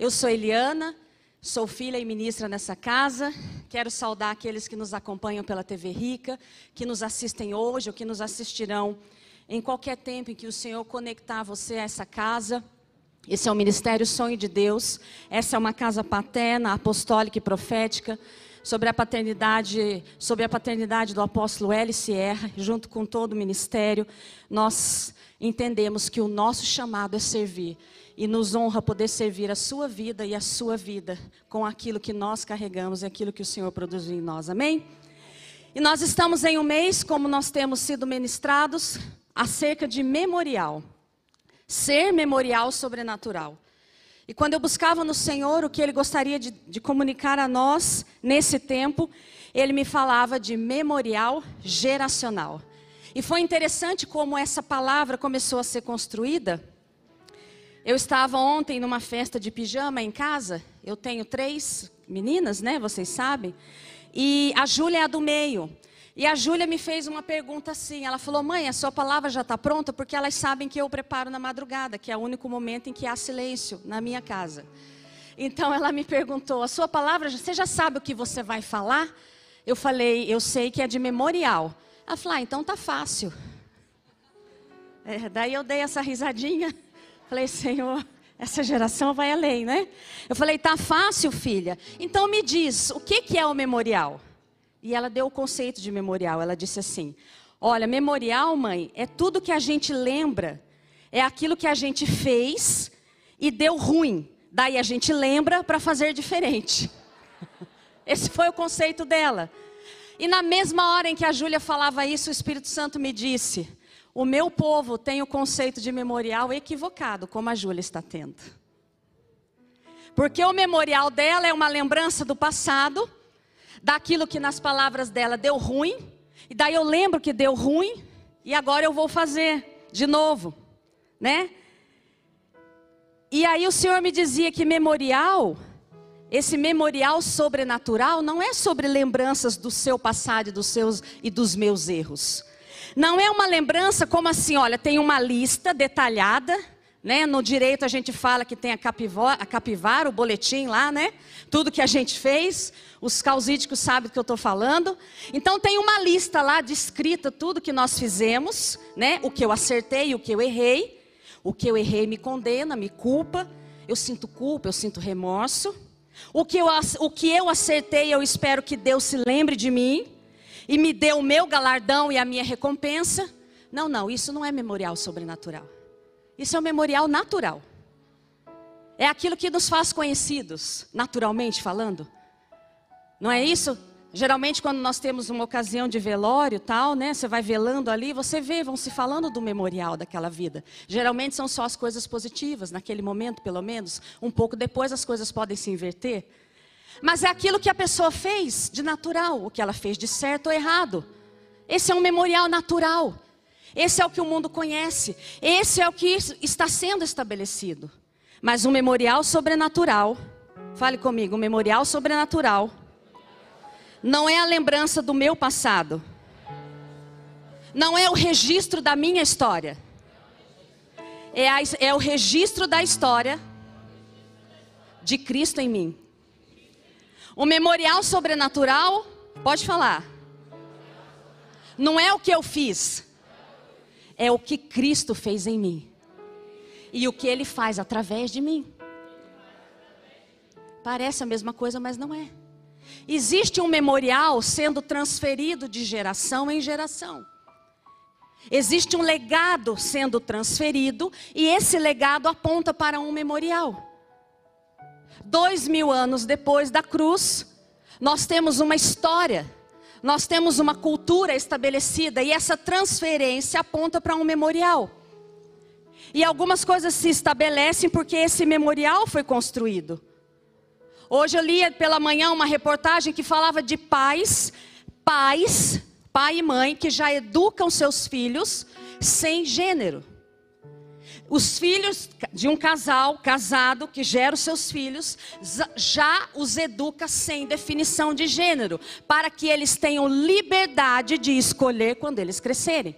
Eu sou Eliana, sou filha e ministra nessa casa. Quero saudar aqueles que nos acompanham pela TV Rica, que nos assistem hoje ou que nos assistirão em qualquer tempo em que o Senhor conectar você a essa casa. Esse é o Ministério Sonho de Deus. Essa é uma casa paterna, apostólica e profética sobre a paternidade, sobre a paternidade do apóstolo L. Sierra, junto com todo o ministério, nós entendemos que o nosso chamado é servir e nos honra poder servir a sua vida e a sua vida com aquilo que nós carregamos e aquilo que o Senhor produziu em nós. Amém? E nós estamos em um mês, como nós temos sido ministrados, acerca de memorial. Ser memorial sobrenatural. E quando eu buscava no Senhor o que Ele gostaria de, de comunicar a nós nesse tempo, Ele me falava de memorial geracional. E foi interessante como essa palavra começou a ser construída. Eu estava ontem numa festa de pijama em casa. Eu tenho três meninas, né? Vocês sabem. E a Júlia é a do meio. E a Júlia me fez uma pergunta assim. Ela falou: Mãe, a sua palavra já está pronta? Porque elas sabem que eu preparo na madrugada, que é o único momento em que há silêncio na minha casa. Então ela me perguntou: A sua palavra, você já sabe o que você vai falar? Eu falei: Eu sei que é de memorial. Ela falou: ah, Então tá fácil. É, daí eu dei essa risadinha. Falei: Senhor, essa geração vai além, né? Eu falei: Tá fácil, filha. Então me diz, o que, que é o memorial? E ela deu o conceito de memorial. Ela disse assim: Olha, memorial, mãe, é tudo que a gente lembra, é aquilo que a gente fez e deu ruim. Daí a gente lembra para fazer diferente. Esse foi o conceito dela. E na mesma hora em que a Júlia falava isso, o Espírito Santo me disse: O meu povo tem o conceito de memorial equivocado, como a Júlia está tendo. Porque o memorial dela é uma lembrança do passado daquilo que nas palavras dela deu ruim, e daí eu lembro que deu ruim, e agora eu vou fazer de novo, né? E aí o Senhor me dizia que memorial, esse memorial sobrenatural não é sobre lembranças do seu passado e dos seus e dos meus erros. Não é uma lembrança como assim, olha, tem uma lista detalhada, né? No direito a gente fala que tem a capivara, a capivara, o boletim lá, né? Tudo que a gente fez, os causídicos sabem do que eu estou falando. Então tem uma lista lá descrita tudo que nós fizemos, né? O que eu acertei, o que eu errei. O que eu errei me condena, me culpa. Eu sinto culpa, eu sinto remorso. O que eu, o que eu acertei, eu espero que Deus se lembre de mim e me dê o meu galardão e a minha recompensa. Não, não, isso não é memorial sobrenatural. Isso é um memorial natural. É aquilo que nos faz conhecidos, naturalmente falando. Não é isso? Geralmente quando nós temos uma ocasião de velório tal, né? Você vai velando ali, você vê, vão se falando do memorial daquela vida. Geralmente são só as coisas positivas, naquele momento pelo menos. Um pouco depois as coisas podem se inverter. Mas é aquilo que a pessoa fez de natural, o que ela fez de certo ou errado. Esse é um memorial natural. Esse é o que o mundo conhece. Esse é o que está sendo estabelecido. Mas um memorial sobrenatural, fale comigo, um memorial sobrenatural, não é a lembrança do meu passado, não é o registro da minha história, é, a, é o registro da história de Cristo em mim. O memorial sobrenatural, pode falar, não é o que eu fiz é o que Cristo fez em mim e o que Ele faz através de mim. Parece a mesma coisa, mas não é. Existe um memorial sendo transferido de geração em geração. Existe um legado sendo transferido e esse legado aponta para um memorial. Dois mil anos depois da cruz, nós temos uma história nós temos uma cultura estabelecida e essa transferência aponta para um memorial. E algumas coisas se estabelecem porque esse memorial foi construído. Hoje eu li pela manhã uma reportagem que falava de pais, pais, pai e mãe que já educam seus filhos sem gênero. Os filhos de um casal casado que gera os seus filhos já os educa sem definição de gênero, para que eles tenham liberdade de escolher quando eles crescerem.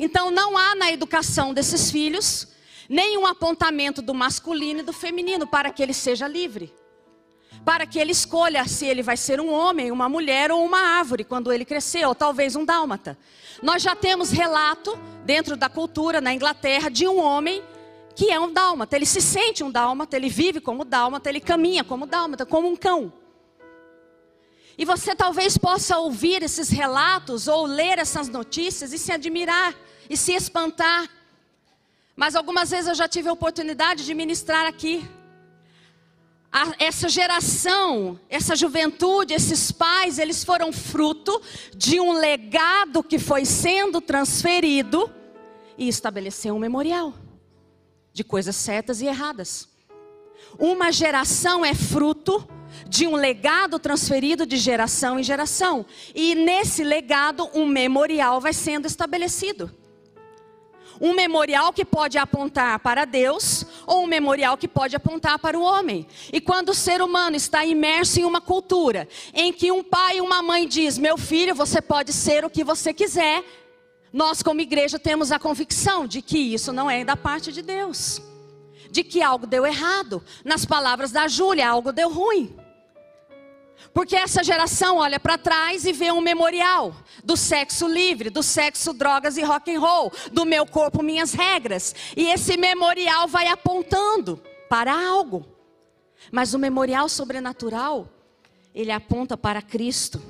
Então não há na educação desses filhos nenhum apontamento do masculino e do feminino para que ele seja livre. Para que ele escolha se ele vai ser um homem, uma mulher ou uma árvore quando ele crescer, ou talvez um dálmata. Nós já temos relato dentro da cultura na Inglaterra de um homem que é um dálmata. Ele se sente um dálmata, ele vive como dálmata, ele caminha como dálmata, como um cão. E você talvez possa ouvir esses relatos ou ler essas notícias e se admirar e se espantar. Mas algumas vezes eu já tive a oportunidade de ministrar aqui. A, essa geração, essa juventude, esses pais, eles foram fruto de um legado que foi sendo transferido e estabeleceu um memorial de coisas certas e erradas. Uma geração é fruto de um legado transferido de geração em geração. E nesse legado, um memorial vai sendo estabelecido. Um memorial que pode apontar para Deus ou um memorial que pode apontar para o homem. E quando o ser humano está imerso em uma cultura em que um pai e uma mãe diz: "Meu filho, você pode ser o que você quiser", nós como igreja temos a convicção de que isso não é da parte de Deus. De que algo deu errado. Nas palavras da Júlia, algo deu ruim. Porque essa geração olha para trás e vê um memorial do sexo livre, do sexo, drogas e rock and roll, do meu corpo, minhas regras. E esse memorial vai apontando para algo. Mas o memorial sobrenatural, ele aponta para Cristo.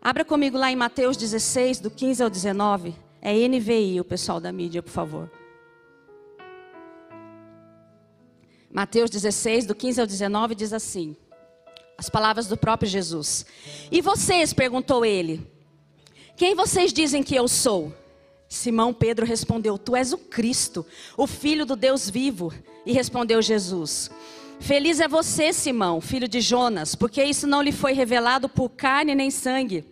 Abra comigo lá em Mateus 16, do 15 ao 19. É NVI, o pessoal da mídia, por favor. Mateus 16, do 15 ao 19, diz assim: as palavras do próprio Jesus. E vocês, perguntou ele, quem vocês dizem que eu sou? Simão Pedro respondeu: Tu és o Cristo, o Filho do Deus vivo. E respondeu Jesus: Feliz é você, Simão, filho de Jonas, porque isso não lhe foi revelado por carne nem sangue,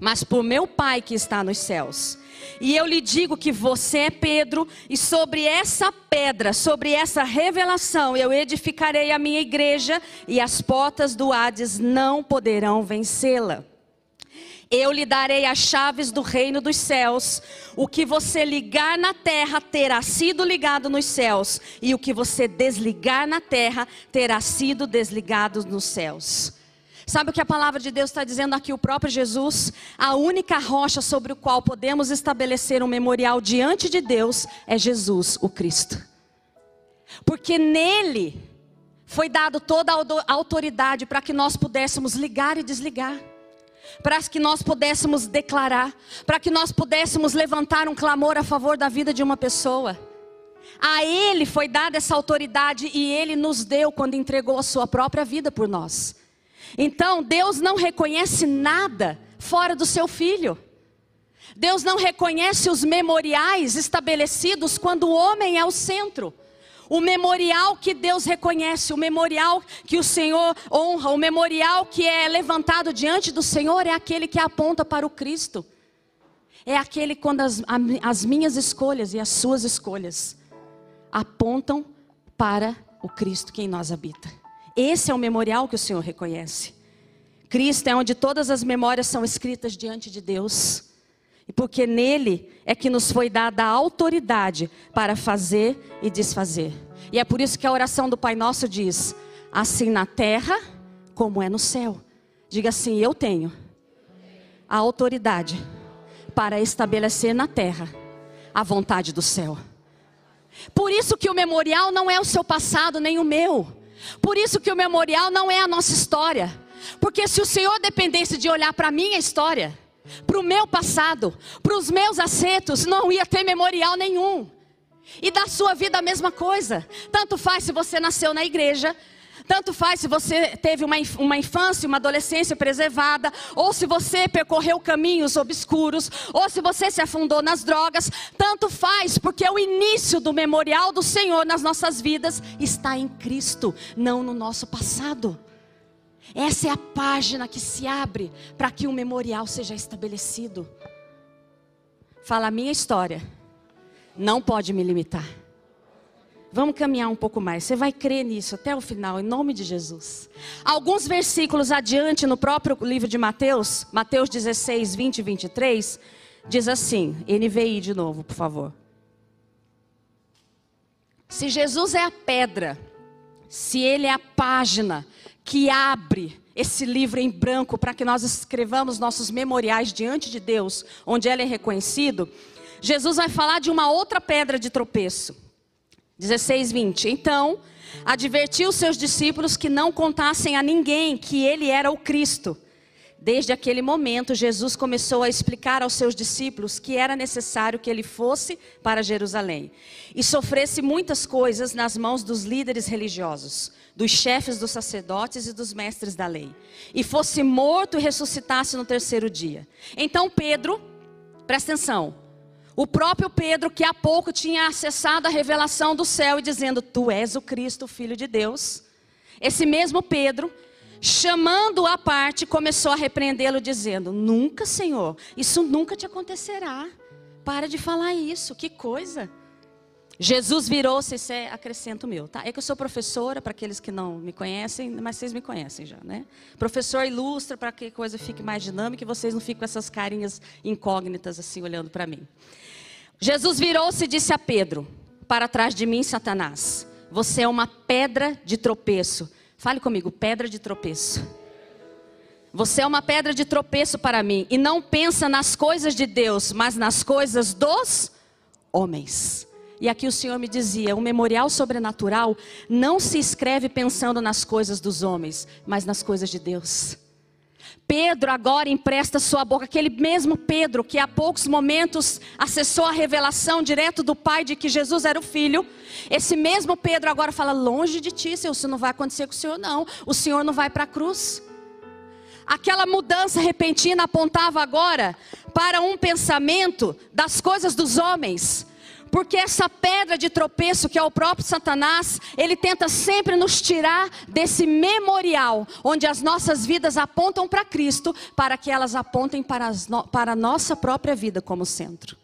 mas por meu Pai que está nos céus. E eu lhe digo que você é Pedro, e sobre essa pedra, sobre essa revelação, eu edificarei a minha igreja, e as portas do Hades não poderão vencê-la. Eu lhe darei as chaves do reino dos céus. O que você ligar na terra terá sido ligado nos céus, e o que você desligar na terra terá sido desligado nos céus. Sabe o que a palavra de Deus está dizendo aqui? O próprio Jesus, a única rocha sobre o qual podemos estabelecer um memorial diante de Deus é Jesus, o Cristo. Porque nele foi dado toda a autoridade para que nós pudéssemos ligar e desligar para que nós pudéssemos declarar, para que nós pudéssemos levantar um clamor a favor da vida de uma pessoa. A Ele foi dada essa autoridade e Ele nos deu quando entregou a Sua própria vida por nós. Então, Deus não reconhece nada fora do seu filho. Deus não reconhece os memoriais estabelecidos quando o homem é o centro. O memorial que Deus reconhece, o memorial que o Senhor honra, o memorial que é levantado diante do Senhor é aquele que aponta para o Cristo. É aquele quando as, as minhas escolhas e as suas escolhas apontam para o Cristo que em nós habita. Esse é o memorial que o Senhor reconhece. Cristo é onde todas as memórias são escritas diante de Deus. E porque nele é que nos foi dada a autoridade para fazer e desfazer. E é por isso que a oração do Pai Nosso diz: assim na terra como é no céu. Diga assim: eu tenho a autoridade para estabelecer na terra a vontade do céu. Por isso que o memorial não é o seu passado nem o meu. Por isso que o memorial não é a nossa história. Porque se o Senhor dependesse de olhar para a minha história, para o meu passado, para os meus acertos, não ia ter memorial nenhum. E da sua vida a mesma coisa. Tanto faz se você nasceu na igreja, tanto faz se você teve uma, uma infância, uma adolescência preservada, ou se você percorreu caminhos obscuros, ou se você se afundou nas drogas. Tanto faz, porque o início do memorial do Senhor nas nossas vidas está em Cristo, não no nosso passado. Essa é a página que se abre para que um memorial seja estabelecido. Fala, a minha história não pode me limitar. Vamos caminhar um pouco mais. Você vai crer nisso até o final, em nome de Jesus. Alguns versículos adiante, no próprio livro de Mateus, Mateus 16, 20 e 23, diz assim: NVI de novo, por favor. Se Jesus é a pedra, se Ele é a página que abre esse livro em branco para que nós escrevamos nossos memoriais diante de Deus, onde Ele é reconhecido, Jesus vai falar de uma outra pedra de tropeço. 16, 20. Então, advertiu seus discípulos que não contassem a ninguém que ele era o Cristo. Desde aquele momento, Jesus começou a explicar aos seus discípulos que era necessário que ele fosse para Jerusalém e sofresse muitas coisas nas mãos dos líderes religiosos, dos chefes dos sacerdotes e dos mestres da lei, e fosse morto e ressuscitasse no terceiro dia. Então Pedro, presta atenção, o próprio Pedro, que há pouco tinha acessado a revelação do céu e dizendo: Tu és o Cristo, Filho de Deus. Esse mesmo Pedro, chamando-o à parte, começou a repreendê-lo, dizendo: Nunca, Senhor, isso nunca te acontecerá. Para de falar isso, que coisa. Jesus virou-se, isso é acrescento meu, tá? É que eu sou professora, para aqueles que não me conhecem, mas vocês me conhecem já, né? Professor ilustra para que a coisa fique mais dinâmica e vocês não fiquem com essas carinhas incógnitas assim olhando para mim. Jesus virou-se e disse a Pedro: Para trás de mim, Satanás, você é uma pedra de tropeço. Fale comigo, pedra de tropeço. Você é uma pedra de tropeço para mim e não pensa nas coisas de Deus, mas nas coisas dos homens. E aqui o Senhor me dizia: o memorial sobrenatural não se escreve pensando nas coisas dos homens, mas nas coisas de Deus. Pedro agora empresta sua boca, aquele mesmo Pedro que há poucos momentos acessou a revelação direto do Pai de que Jesus era o Filho. Esse mesmo Pedro agora fala: longe de ti, Senhor, isso não vai acontecer com o Senhor, não. O Senhor não vai para a cruz. Aquela mudança repentina apontava agora para um pensamento das coisas dos homens, porque essa pedra de tropeço, que é o próprio Satanás, ele tenta sempre nos tirar desse memorial, onde as nossas vidas apontam para Cristo, para que elas apontem para, no, para a nossa própria vida como centro.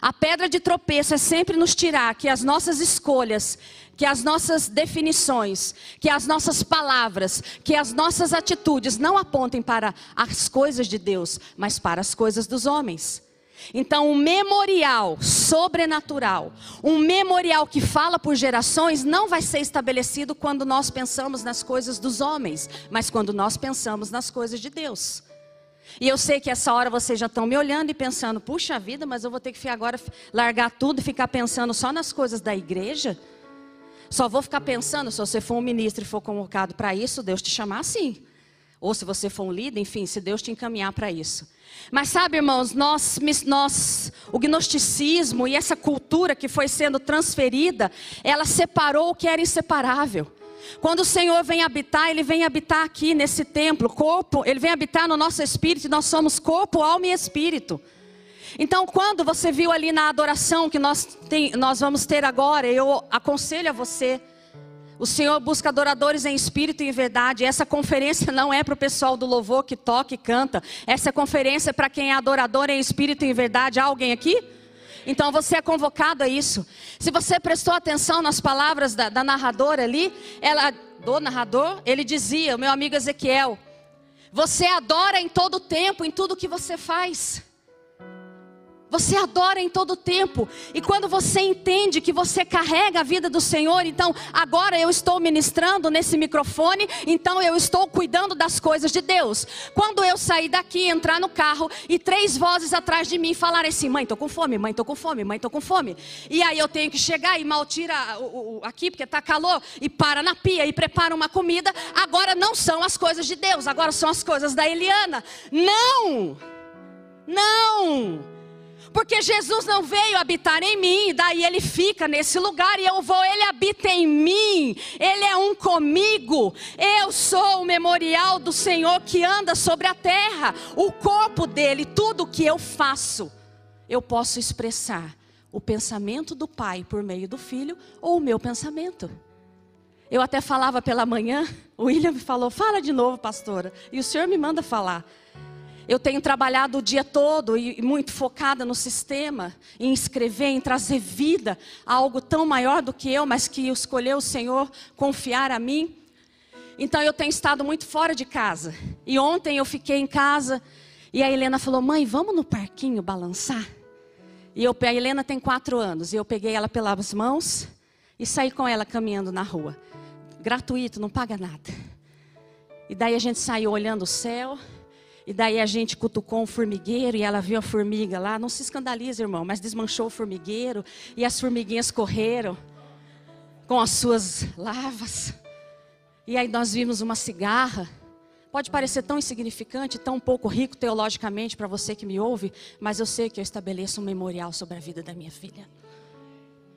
A pedra de tropeço é sempre nos tirar que as nossas escolhas, que as nossas definições, que as nossas palavras, que as nossas atitudes não apontem para as coisas de Deus, mas para as coisas dos homens. Então, um memorial sobrenatural, um memorial que fala por gerações, não vai ser estabelecido quando nós pensamos nas coisas dos homens, mas quando nós pensamos nas coisas de Deus. E eu sei que essa hora vocês já estão me olhando e pensando, puxa vida, mas eu vou ter que agora largar tudo e ficar pensando só nas coisas da igreja? Só vou ficar pensando, se você for um ministro e for convocado para isso, Deus te chamar assim. Ou se você for um líder, enfim, se Deus te encaminhar para isso. Mas sabe, irmãos, nós, nós, o gnosticismo e essa cultura que foi sendo transferida, ela separou o que era inseparável. Quando o Senhor vem habitar, Ele vem habitar aqui nesse templo, corpo, Ele vem habitar no nosso espírito, nós somos corpo, alma e espírito. Então, quando você viu ali na adoração que nós, tem, nós vamos ter agora, eu aconselho a você o Senhor busca adoradores em espírito e em verdade. Essa conferência não é para o pessoal do louvor que toca e canta. Essa conferência é para quem é adorador em espírito e em verdade. Há alguém aqui? Então você é convocado a isso. Se você prestou atenção nas palavras da, da narradora ali, ela, do narrador, ele dizia, meu amigo Ezequiel, você adora em todo tempo, em tudo que você faz. Você adora em todo tempo. E quando você entende que você carrega a vida do Senhor, então agora eu estou ministrando nesse microfone, então eu estou cuidando das coisas de Deus. Quando eu sair daqui, entrar no carro e três vozes atrás de mim falarem assim: "Mãe, tô com fome, mãe, tô com fome, mãe, tô com fome". E aí eu tenho que chegar e mal tira o, o, aqui porque tá calor e para na pia e prepara uma comida. Agora não são as coisas de Deus, agora são as coisas da Eliana. Não! Não! Porque Jesus não veio habitar em mim, daí ele fica nesse lugar e eu vou, ele habita em mim, ele é um comigo. Eu sou o memorial do Senhor que anda sobre a terra, o corpo dele, tudo que eu faço, eu posso expressar o pensamento do Pai por meio do Filho ou o meu pensamento. Eu até falava pela manhã, o William me falou: fala de novo, pastora. E o Senhor me manda falar. Eu tenho trabalhado o dia todo e muito focada no sistema, em escrever, em trazer vida a algo tão maior do que eu, mas que escolheu o Senhor confiar a mim. Então eu tenho estado muito fora de casa. E ontem eu fiquei em casa e a Helena falou: Mãe, vamos no parquinho balançar? E eu, a Helena tem quatro anos e eu peguei ela pelas mãos e saí com ela caminhando na rua. Gratuito, não paga nada. E daí a gente saiu olhando o céu. E daí a gente cutucou um formigueiro e ela viu a formiga lá. Não se escandalize, irmão, mas desmanchou o formigueiro e as formiguinhas correram com as suas lavas. E aí nós vimos uma cigarra. Pode parecer tão insignificante, tão pouco rico teologicamente para você que me ouve, mas eu sei que eu estabeleço um memorial sobre a vida da minha filha.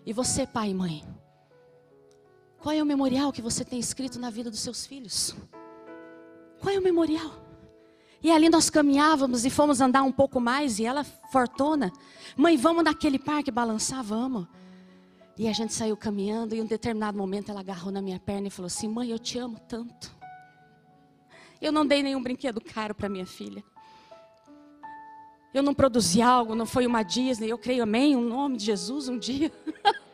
E você, pai e mãe, qual é o memorial que você tem escrito na vida dos seus filhos? Qual é o memorial? E ali nós caminhávamos e fomos andar um pouco mais e ela fortuna, mãe, vamos naquele parque balançar, vamos. E a gente saiu caminhando e em um determinado momento ela agarrou na minha perna e falou assim: "Mãe, eu te amo tanto". Eu não dei nenhum brinquedo caro para minha filha. Eu não produzi algo, não foi uma Disney, eu creio, amém, o nome de Jesus um dia.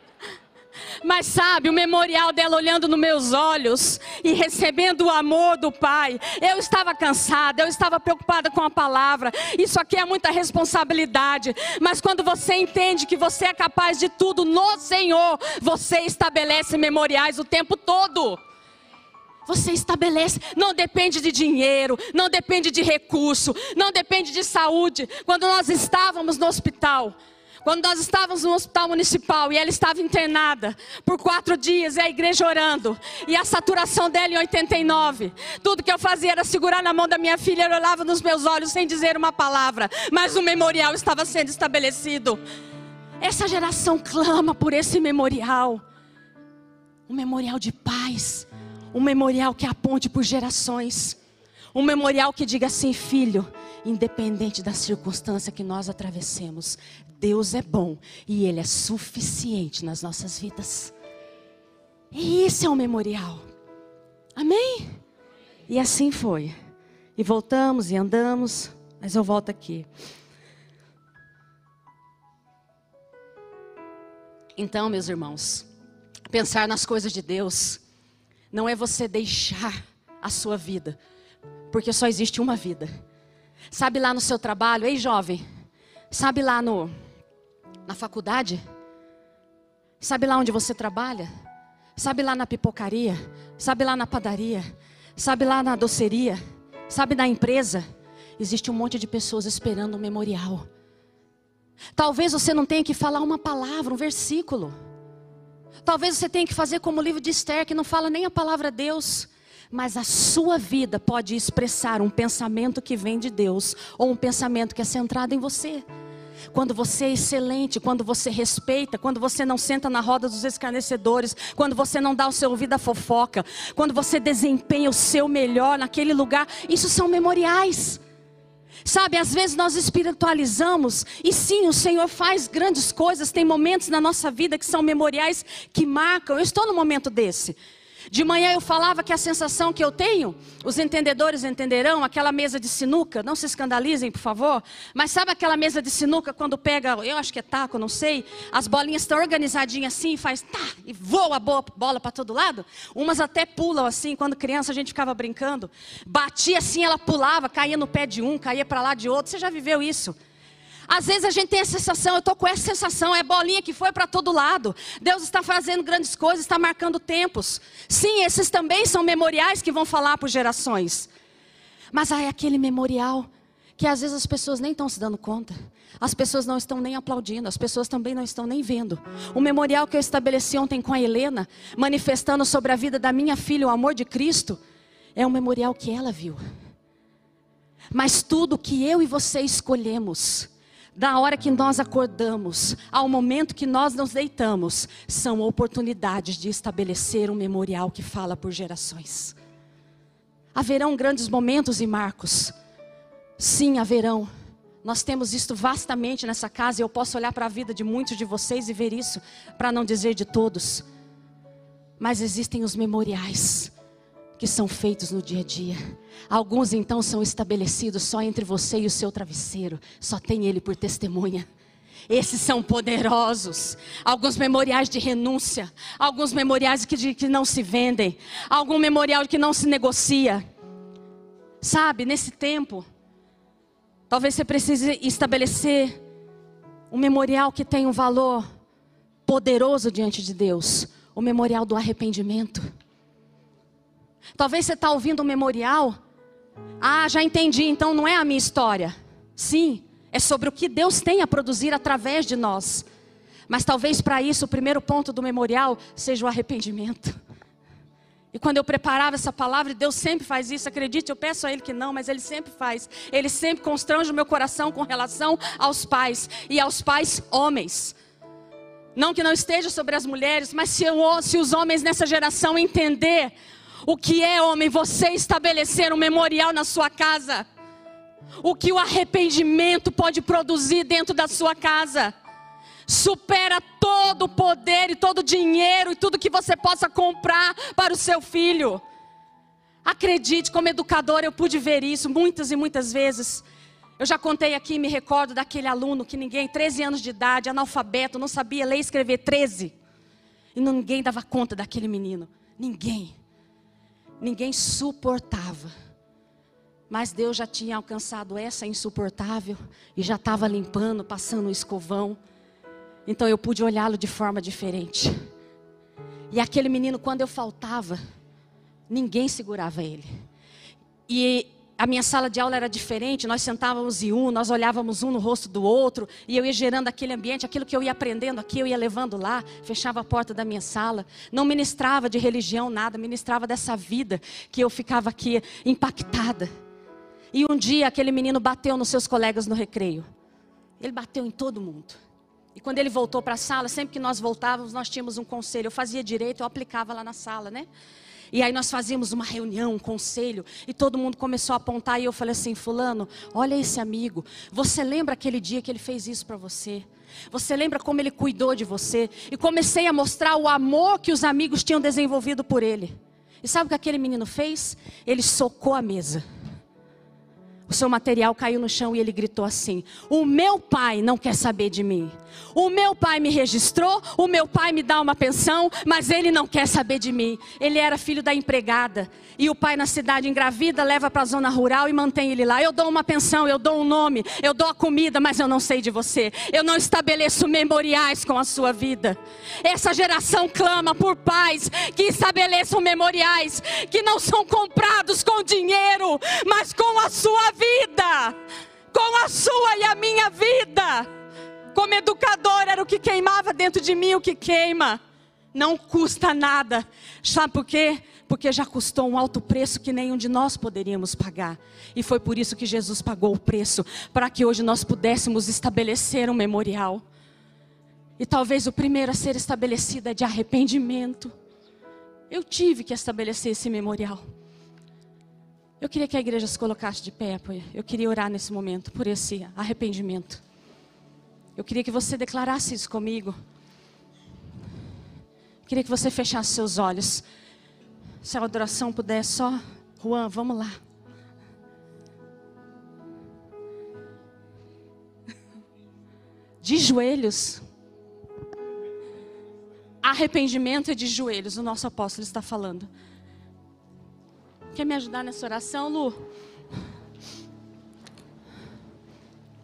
Mas sabe, o memorial dela olhando nos meus olhos e recebendo o amor do Pai. Eu estava cansada, eu estava preocupada com a palavra. Isso aqui é muita responsabilidade. Mas quando você entende que você é capaz de tudo no Senhor, você estabelece memoriais o tempo todo. Você estabelece, não depende de dinheiro, não depende de recurso, não depende de saúde. Quando nós estávamos no hospital, quando nós estávamos no hospital municipal e ela estava internada por quatro dias e a igreja orando, e a saturação dela em 89, tudo que eu fazia era segurar na mão da minha filha, ela olhava nos meus olhos sem dizer uma palavra, mas o memorial estava sendo estabelecido. Essa geração clama por esse memorial um memorial de paz, um memorial que aponte por gerações, um memorial que diga assim, filho, independente da circunstância que nós atravessemos, Deus é bom e Ele é suficiente nas nossas vidas. E isso é um memorial. Amém? E assim foi. E voltamos e andamos, mas eu volto aqui. Então, meus irmãos, pensar nas coisas de Deus não é você deixar a sua vida, porque só existe uma vida. Sabe lá no seu trabalho, ei jovem, sabe lá no na faculdade? Sabe lá onde você trabalha? Sabe lá na pipocaria? Sabe lá na padaria? Sabe lá na doceria? Sabe na empresa? Existe um monte de pessoas esperando um memorial. Talvez você não tenha que falar uma palavra, um versículo. Talvez você tenha que fazer como o livro de Esther, que não fala nem a palavra Deus. Mas a sua vida pode expressar um pensamento que vem de Deus, ou um pensamento que é centrado em você quando você é excelente, quando você respeita, quando você não senta na roda dos escarnecedores, quando você não dá o seu ouvido à fofoca, quando você desempenha o seu melhor naquele lugar, isso são memoriais. Sabe, às vezes nós espiritualizamos, e sim, o Senhor faz grandes coisas, tem momentos na nossa vida que são memoriais que marcam. Eu estou no momento desse. De manhã eu falava que a sensação que eu tenho, os entendedores entenderão, aquela mesa de sinuca, não se escandalizem, por favor, mas sabe aquela mesa de sinuca quando pega, eu acho que é taco, não sei, as bolinhas estão organizadinhas assim e faz tá, e voa a bola para todo lado? Umas até pulam assim, quando criança a gente ficava brincando, batia assim, ela pulava, caía no pé de um, caía para lá de outro, você já viveu isso? Às vezes a gente tem a sensação, eu estou com essa sensação, é bolinha que foi para todo lado. Deus está fazendo grandes coisas, está marcando tempos. Sim, esses também são memoriais que vão falar por gerações. Mas é aquele memorial que às vezes as pessoas nem estão se dando conta. As pessoas não estão nem aplaudindo, as pessoas também não estão nem vendo. O memorial que eu estabeleci ontem com a Helena, manifestando sobre a vida da minha filha o amor de Cristo, é um memorial que ela viu. Mas tudo que eu e você escolhemos, da hora que nós acordamos ao momento que nós nos deitamos, são oportunidades de estabelecer um memorial que fala por gerações. Haverão grandes momentos em Marcos. Sim, haverão. Nós temos isto vastamente nessa casa e eu posso olhar para a vida de muitos de vocês e ver isso, para não dizer de todos. Mas existem os memoriais que são feitos no dia a dia. Alguns então são estabelecidos só entre você e o seu travesseiro, só tem ele por testemunha. Esses são poderosos. Alguns memoriais de renúncia, alguns memoriais que, de, que não se vendem, algum memorial que não se negocia. Sabe, nesse tempo, talvez você precise estabelecer um memorial que tenha um valor poderoso diante de Deus o memorial do arrependimento. Talvez você está ouvindo o memorial. Ah, já entendi, então não é a minha história. Sim, é sobre o que Deus tem a produzir através de nós. Mas talvez para isso o primeiro ponto do memorial seja o arrependimento. E quando eu preparava essa palavra, Deus sempre faz isso, acredite, eu peço a Ele que não, mas Ele sempre faz. Ele sempre constrange o meu coração com relação aos pais, e aos pais homens. Não que não esteja sobre as mulheres, mas se, se os homens nessa geração entender o que é, homem, você estabelecer um memorial na sua casa, o que o arrependimento pode produzir dentro da sua casa supera todo o poder e todo o dinheiro e tudo que você possa comprar para o seu filho. Acredite, como educadora, eu pude ver isso muitas e muitas vezes. Eu já contei aqui, me recordo daquele aluno que ninguém, 13 anos de idade, analfabeto, não sabia ler e escrever 13. E ninguém dava conta daquele menino. Ninguém. Ninguém suportava. Mas Deus já tinha alcançado essa insuportável e já estava limpando, passando o escovão. Então eu pude olhá-lo de forma diferente. E aquele menino, quando eu faltava, ninguém segurava ele. E a minha sala de aula era diferente, nós sentávamos em um, nós olhávamos um no rosto do outro, e eu ia gerando aquele ambiente, aquilo que eu ia aprendendo aqui, eu ia levando lá, fechava a porta da minha sala, não ministrava de religião nada, ministrava dessa vida que eu ficava aqui impactada. E um dia aquele menino bateu nos seus colegas no recreio. Ele bateu em todo mundo. E quando ele voltou para a sala, sempre que nós voltávamos, nós tínhamos um conselho. Eu fazia direito, eu aplicava lá na sala, né? E aí nós fazíamos uma reunião, um conselho, e todo mundo começou a apontar, e eu falei assim: Fulano, olha esse amigo, você lembra aquele dia que ele fez isso para você? Você lembra como ele cuidou de você? E comecei a mostrar o amor que os amigos tinham desenvolvido por ele. E sabe o que aquele menino fez? Ele socou a mesa. O seu material caiu no chão e ele gritou assim: O meu pai não quer saber de mim. O meu pai me registrou, o meu pai me dá uma pensão, mas ele não quer saber de mim. Ele era filho da empregada. E o pai na cidade engravida, leva para a zona rural e mantém ele lá. Eu dou uma pensão, eu dou um nome, eu dou a comida, mas eu não sei de você. Eu não estabeleço memoriais com a sua vida. Essa geração clama por pais que estabeleçam memoriais que não são comprados com dinheiro, mas com a sua vida. Com a sua e a minha vida como educador, era o que queimava dentro de mim, o que queima. Não custa nada. Sabe por quê? Porque já custou um alto preço que nenhum de nós poderíamos pagar. E foi por isso que Jesus pagou o preço para que hoje nós pudéssemos estabelecer um memorial. E talvez o primeiro a ser estabelecido é de arrependimento. Eu tive que estabelecer esse memorial. Eu queria que a igreja se colocasse de pé, eu queria orar nesse momento por esse arrependimento. Eu queria que você declarasse isso comigo. Eu queria que você fechasse seus olhos. Se a adoração puder só. Juan, vamos lá. De joelhos. Arrependimento é de joelhos, o nosso apóstolo está falando. Quer me ajudar nessa oração, Lu?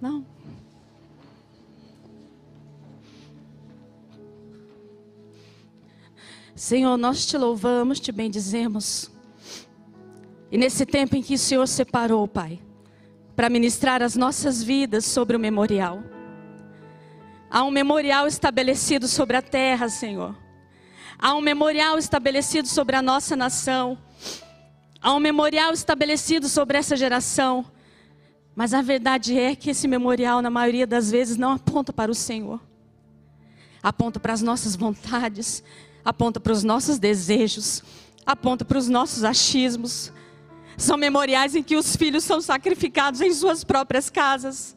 Não? Senhor, nós te louvamos, te bendizemos. E nesse tempo em que o Senhor separou, Pai, para ministrar as nossas vidas sobre o memorial. Há um memorial estabelecido sobre a terra, Senhor. Há um memorial estabelecido sobre a nossa nação. Há um memorial estabelecido sobre essa geração. Mas a verdade é que esse memorial, na maioria das vezes, não aponta para o Senhor. Aponta para as nossas vontades, aponta para os nossos desejos, aponta para os nossos achismos. São memoriais em que os filhos são sacrificados em suas próprias casas.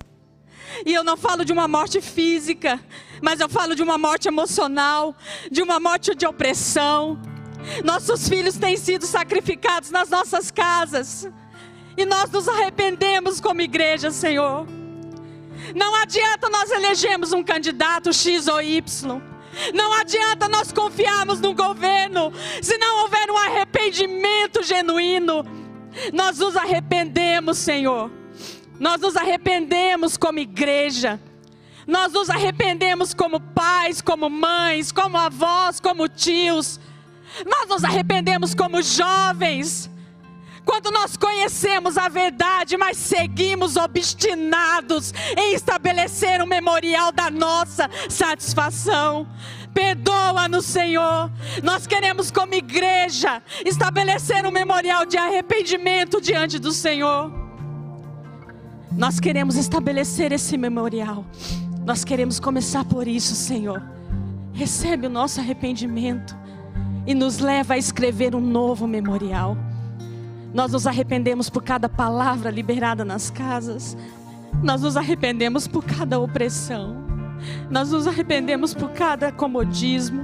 E eu não falo de uma morte física, mas eu falo de uma morte emocional, de uma morte de opressão. Nossos filhos têm sido sacrificados nas nossas casas. E nós nos arrependemos como igreja, Senhor. Não adianta nós elegermos um candidato X ou Y. Não adianta nós confiarmos no governo se não houver um arrependimento genuíno. Nós nos arrependemos, Senhor. Nós nos arrependemos como igreja. Nós nos arrependemos como pais, como mães, como avós, como tios. Nós nos arrependemos como jovens. Quando nós conhecemos a verdade, mas seguimos obstinados em estabelecer um memorial da nossa satisfação. Perdoa-nos, Senhor. Nós queremos, como igreja, estabelecer um memorial de arrependimento diante do Senhor. Nós queremos estabelecer esse memorial. Nós queremos começar por isso, Senhor. Recebe o nosso arrependimento e nos leva a escrever um novo memorial. Nós nos arrependemos por cada palavra liberada nas casas. Nós nos arrependemos por cada opressão. Nós nos arrependemos por cada comodismo.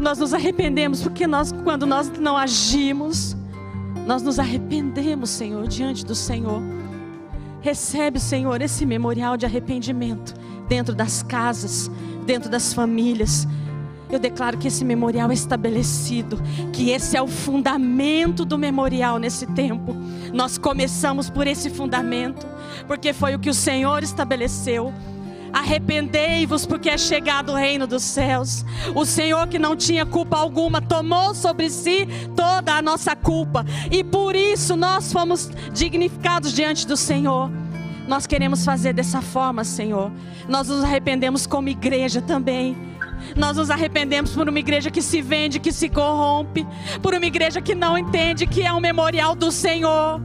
Nós nos arrependemos porque nós, quando nós não agimos, nós nos arrependemos, Senhor, diante do Senhor. Recebe, Senhor, esse memorial de arrependimento dentro das casas, dentro das famílias. Eu declaro que esse memorial é estabelecido, que esse é o fundamento do memorial nesse tempo. Nós começamos por esse fundamento, porque foi o que o Senhor estabeleceu. Arrependei-vos, porque é chegado o reino dos céus. O Senhor, que não tinha culpa alguma, tomou sobre si toda a nossa culpa, e por isso nós fomos dignificados diante do Senhor. Nós queremos fazer dessa forma, Senhor. Nós nos arrependemos como igreja também. Nós nos arrependemos por uma igreja que se vende, que se corrompe, por uma igreja que não entende que é um memorial do Senhor,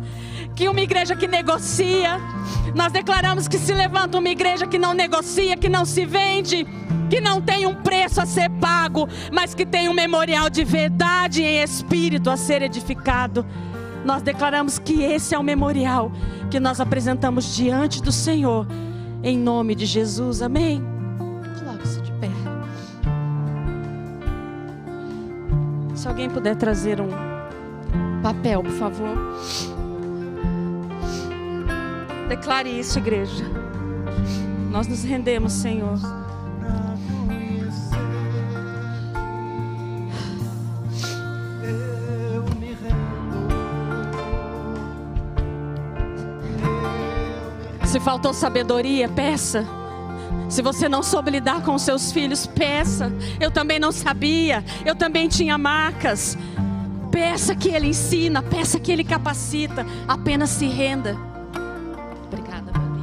que uma igreja que negocia. Nós declaramos que se levanta uma igreja que não negocia, que não se vende, que não tem um preço a ser pago, mas que tem um memorial de verdade em espírito a ser edificado. Nós declaramos que esse é o memorial que nós apresentamos diante do Senhor, em nome de Jesus. Amém. Se alguém puder trazer um papel, por favor. Declare isso, igreja. Nós nos rendemos, Senhor. Se faltou sabedoria, peça. Se você não soube lidar com seus filhos, peça. Eu também não sabia. Eu também tinha marcas. Peça que Ele ensina, peça que Ele capacita. Apenas se renda. Obrigada, Babi.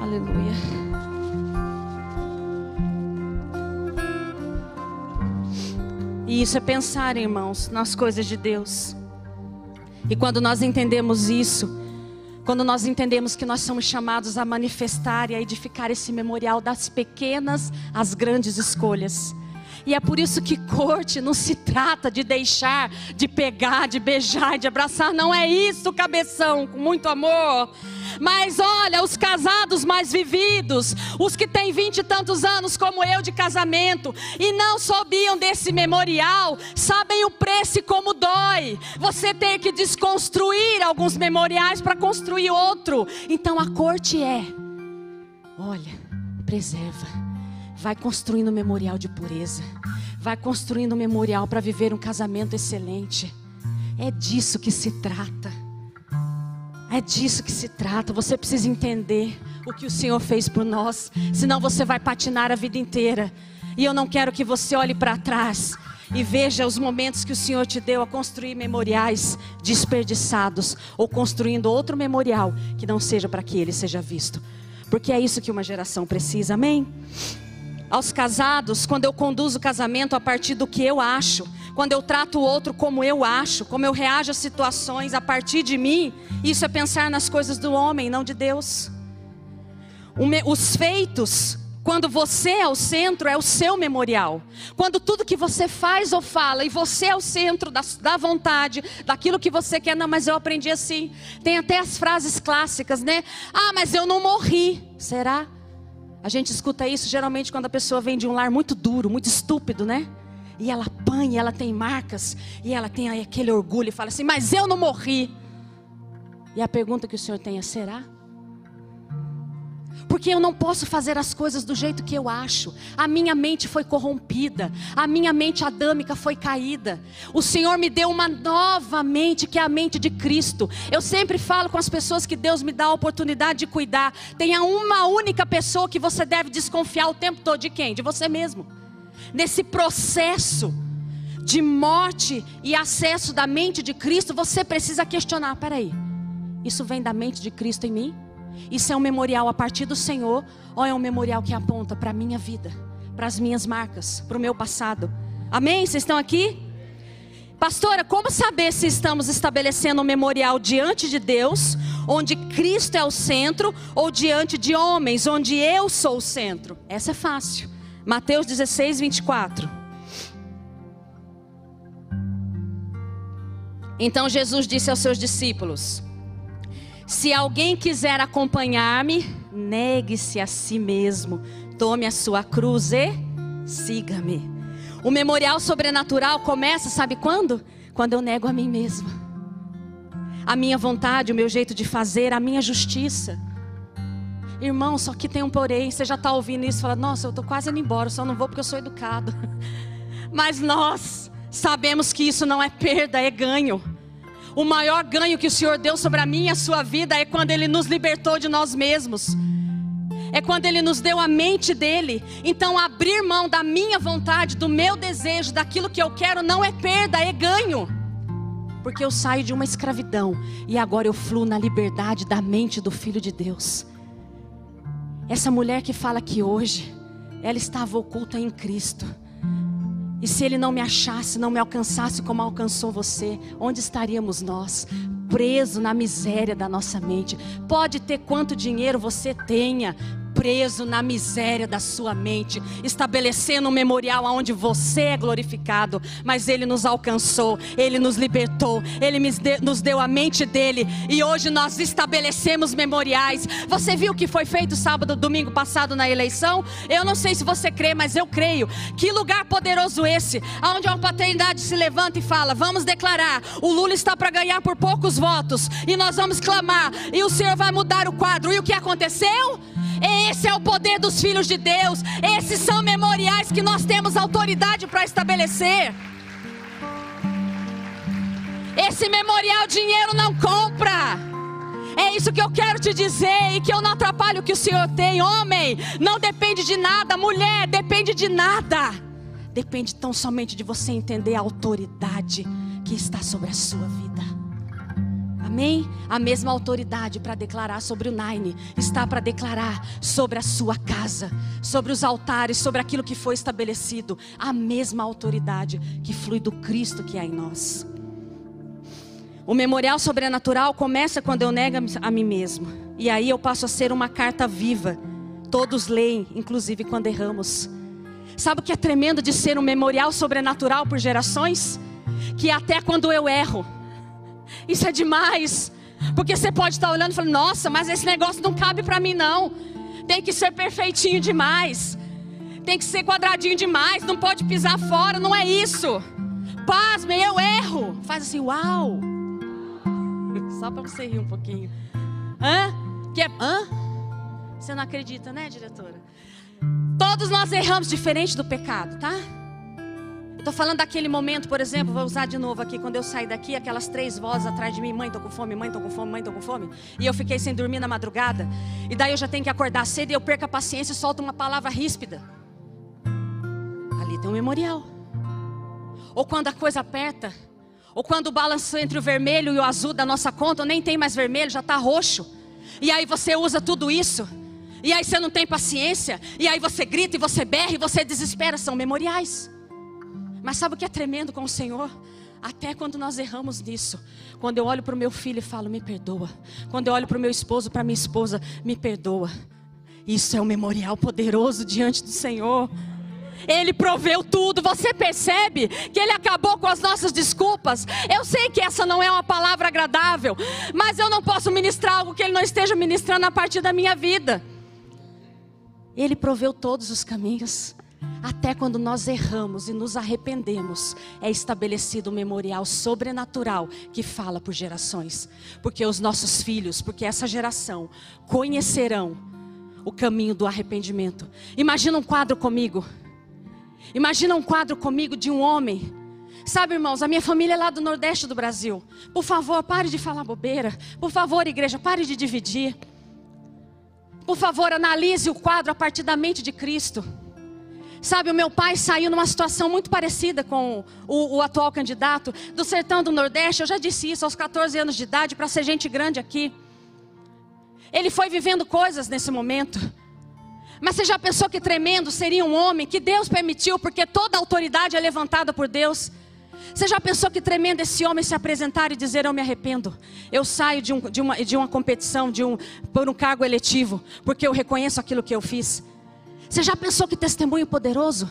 Aleluia. E isso é pensar, irmãos, nas coisas de Deus. E quando nós entendemos isso, quando nós entendemos que nós somos chamados a manifestar e a edificar esse memorial das pequenas às grandes escolhas. E é por isso que corte não se trata de deixar, de pegar, de beijar, de abraçar. Não é isso, cabeção, com muito amor. Mas olha, os casados mais vividos, os que têm vinte e tantos anos, como eu, de casamento, e não sabiam desse memorial, sabem o preço e como dói. Você ter que desconstruir alguns memoriais para construir outro. Então a corte é: olha, preserva Vai construindo um memorial de pureza. Vai construindo um memorial para viver um casamento excelente. É disso que se trata. É disso que se trata. Você precisa entender o que o Senhor fez por nós. Senão você vai patinar a vida inteira. E eu não quero que você olhe para trás e veja os momentos que o Senhor te deu a construir memoriais desperdiçados ou construindo outro memorial que não seja para que ele seja visto. Porque é isso que uma geração precisa. Amém? aos casados quando eu conduzo o casamento a partir do que eu acho, quando eu trato o outro como eu acho, como eu reajo às situações a partir de mim, isso é pensar nas coisas do homem, não de Deus. Os feitos, quando você é o centro, é o seu memorial. Quando tudo que você faz ou fala e você é o centro da, da vontade, daquilo que você quer, não, mas eu aprendi assim. Tem até as frases clássicas, né? Ah, mas eu não morri. Será? A gente escuta isso geralmente quando a pessoa vem de um lar muito duro, muito estúpido, né? E ela apanha, ela tem marcas, e ela tem aquele orgulho e fala assim: Mas eu não morri. E a pergunta que o Senhor tem é: será? porque eu não posso fazer as coisas do jeito que eu acho. A minha mente foi corrompida, a minha mente adâmica foi caída. O Senhor me deu uma nova mente, que é a mente de Cristo. Eu sempre falo com as pessoas que Deus me dá a oportunidade de cuidar. Tenha uma única pessoa que você deve desconfiar o tempo todo de quem? De você mesmo. Nesse processo de morte e acesso da mente de Cristo, você precisa questionar: peraí, isso vem da mente de Cristo em mim? Isso é um memorial a partir do Senhor ou é um memorial que aponta para a minha vida, para as minhas marcas, para o meu passado? Amém? Vocês estão aqui? Pastora, como saber se estamos estabelecendo um memorial diante de Deus, onde Cristo é o centro, ou diante de homens, onde eu sou o centro? Essa é fácil. Mateus 16, 24. Então Jesus disse aos seus discípulos: Se alguém quiser acompanhar-me, negue-se a si mesmo, tome a sua cruz e siga-me. O memorial sobrenatural começa, sabe quando? Quando eu nego a mim mesma. A minha vontade, o meu jeito de fazer, a minha justiça. Irmão, só que tem um porém. Você já está ouvindo isso fala: Nossa, eu estou quase indo embora, só não vou porque eu sou educado. Mas nós Sabemos que isso não é perda, é ganho. O maior ganho que o Senhor deu sobre a minha e a sua vida é quando Ele nos libertou de nós mesmos. É quando Ele nos deu a mente dele. Então, abrir mão da minha vontade, do meu desejo, daquilo que eu quero, não é perda, é ganho. Porque eu saio de uma escravidão e agora eu fluo na liberdade da mente do Filho de Deus. Essa mulher que fala que hoje, ela estava oculta em Cristo. E se ele não me achasse, não me alcançasse como alcançou você, onde estaríamos nós? Preso na miséria da nossa mente. Pode ter quanto dinheiro você tenha, preso na miséria da sua mente, estabelecendo um memorial onde você é glorificado, mas Ele nos alcançou, Ele nos libertou, Ele nos deu a mente dele e hoje nós estabelecemos memoriais. Você viu o que foi feito sábado, domingo passado na eleição? Eu não sei se você crê, mas eu creio. Que lugar poderoso esse, onde a paternidade se levanta e fala: Vamos declarar, o Lula está para ganhar por poucos votos e nós vamos clamar e o Senhor vai mudar o quadro. E o que aconteceu? Esse é o poder dos filhos de Deus. Esses são memoriais que nós temos autoridade para estabelecer. Esse memorial dinheiro não compra. É isso que eu quero te dizer e que eu não atrapalho o que o Senhor tem. Homem, não depende de nada. Mulher, depende de nada. Depende tão somente de você entender a autoridade que está sobre a sua vida. Amém? A mesma autoridade para declarar sobre o Nine está para declarar sobre a sua casa, sobre os altares, sobre aquilo que foi estabelecido. A mesma autoridade que flui do Cristo que há em nós. O memorial sobrenatural começa quando eu nego a mim mesmo. E aí eu passo a ser uma carta viva. Todos leem, inclusive quando erramos. Sabe o que é tremendo de ser um memorial sobrenatural por gerações? Que até quando eu erro, isso é demais. Porque você pode estar olhando e falando: "Nossa, mas esse negócio não cabe para mim não. Tem que ser perfeitinho demais. Tem que ser quadradinho demais, não pode pisar fora, não é isso. Pasme, eu erro. Faz assim, uau. Só para você rir um pouquinho. Hã? Que é, hã? Você não acredita, né, diretora? Todos nós erramos diferente do pecado, tá? Estou falando daquele momento, por exemplo, vou usar de novo aqui, quando eu saí daqui, aquelas três vozes atrás de mim, mãe, tô com fome, mãe, tô com fome, mãe, tô com fome. E eu fiquei sem dormir na madrugada. E daí eu já tenho que acordar cedo e eu perco a paciência e solto uma palavra ríspida. Ali tem um memorial. Ou quando a coisa aperta, ou quando o balanço entre o vermelho e o azul da nossa conta, nem tem mais vermelho, já está roxo. E aí você usa tudo isso. E aí você não tem paciência. E aí você grita e você berra e você desespera. São memoriais. Mas sabe o que é tremendo com o Senhor? Até quando nós erramos nisso, quando eu olho para o meu filho e falo, me perdoa. Quando eu olho para o meu esposo, para minha esposa, me perdoa. Isso é um memorial poderoso diante do Senhor. Ele proveu tudo. Você percebe que ele acabou com as nossas desculpas? Eu sei que essa não é uma palavra agradável, mas eu não posso ministrar algo que ele não esteja ministrando a partir da minha vida. Ele proveu todos os caminhos. Até quando nós erramos e nos arrependemos, é estabelecido um memorial sobrenatural que fala por gerações. Porque os nossos filhos, porque essa geração conhecerão o caminho do arrependimento. Imagina um quadro comigo. Imagina um quadro comigo de um homem. Sabe, irmãos, a minha família é lá do Nordeste do Brasil. Por favor, pare de falar bobeira. Por favor, igreja, pare de dividir. Por favor, analise o quadro a partir da mente de Cristo. Sabe, o meu pai saiu numa situação muito parecida com o, o, atual candidato do sertão do Nordeste. Eu já disse isso aos 14 anos de idade para ser gente grande aqui. Ele foi vivendo coisas nesse momento. Mas você já pensou que tremendo seria um homem que Deus permitiu, porque toda autoridade é levantada por Deus. Você já pensou que tremendo esse homem se apresentar e dizer: Eu me arrependo, eu saio de, um, de, uma, de uma competição, de um, por um cargo eletivo, porque eu reconheço aquilo que eu fiz. Você já pensou que testemunho poderoso?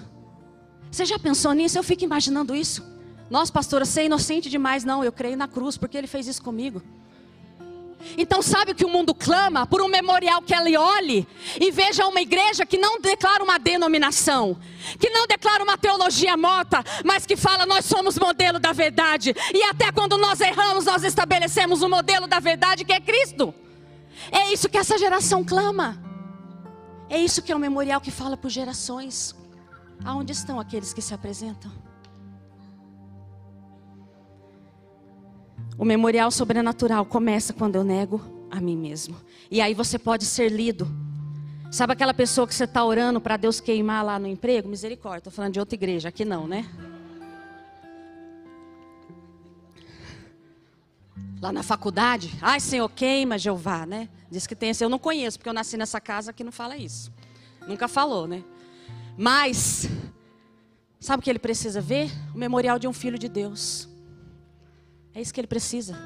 Você já pensou nisso? Eu fico imaginando isso. Nossa, pastora, você é inocente demais. Não, eu creio na cruz, porque ele fez isso comigo. Então, sabe o que o mundo clama? Por um memorial que ele olhe e veja uma igreja que não declara uma denominação, que não declara uma teologia morta, mas que fala: nós somos modelo da verdade. E até quando nós erramos, nós estabelecemos o um modelo da verdade que é Cristo. É isso que essa geração clama. É isso que é um memorial que fala por gerações. Aonde estão aqueles que se apresentam? O memorial sobrenatural começa quando eu nego a mim mesmo. E aí você pode ser lido. Sabe aquela pessoa que você está orando para Deus queimar lá no emprego? Misericórdia, estou falando de outra igreja, aqui não, né? Lá na faculdade, ai Senhor, queima Jeová, né? Diz que tem esse, eu não conheço, porque eu nasci nessa casa que não fala isso. Nunca falou, né? Mas, sabe o que ele precisa ver? O memorial de um filho de Deus. É isso que ele precisa.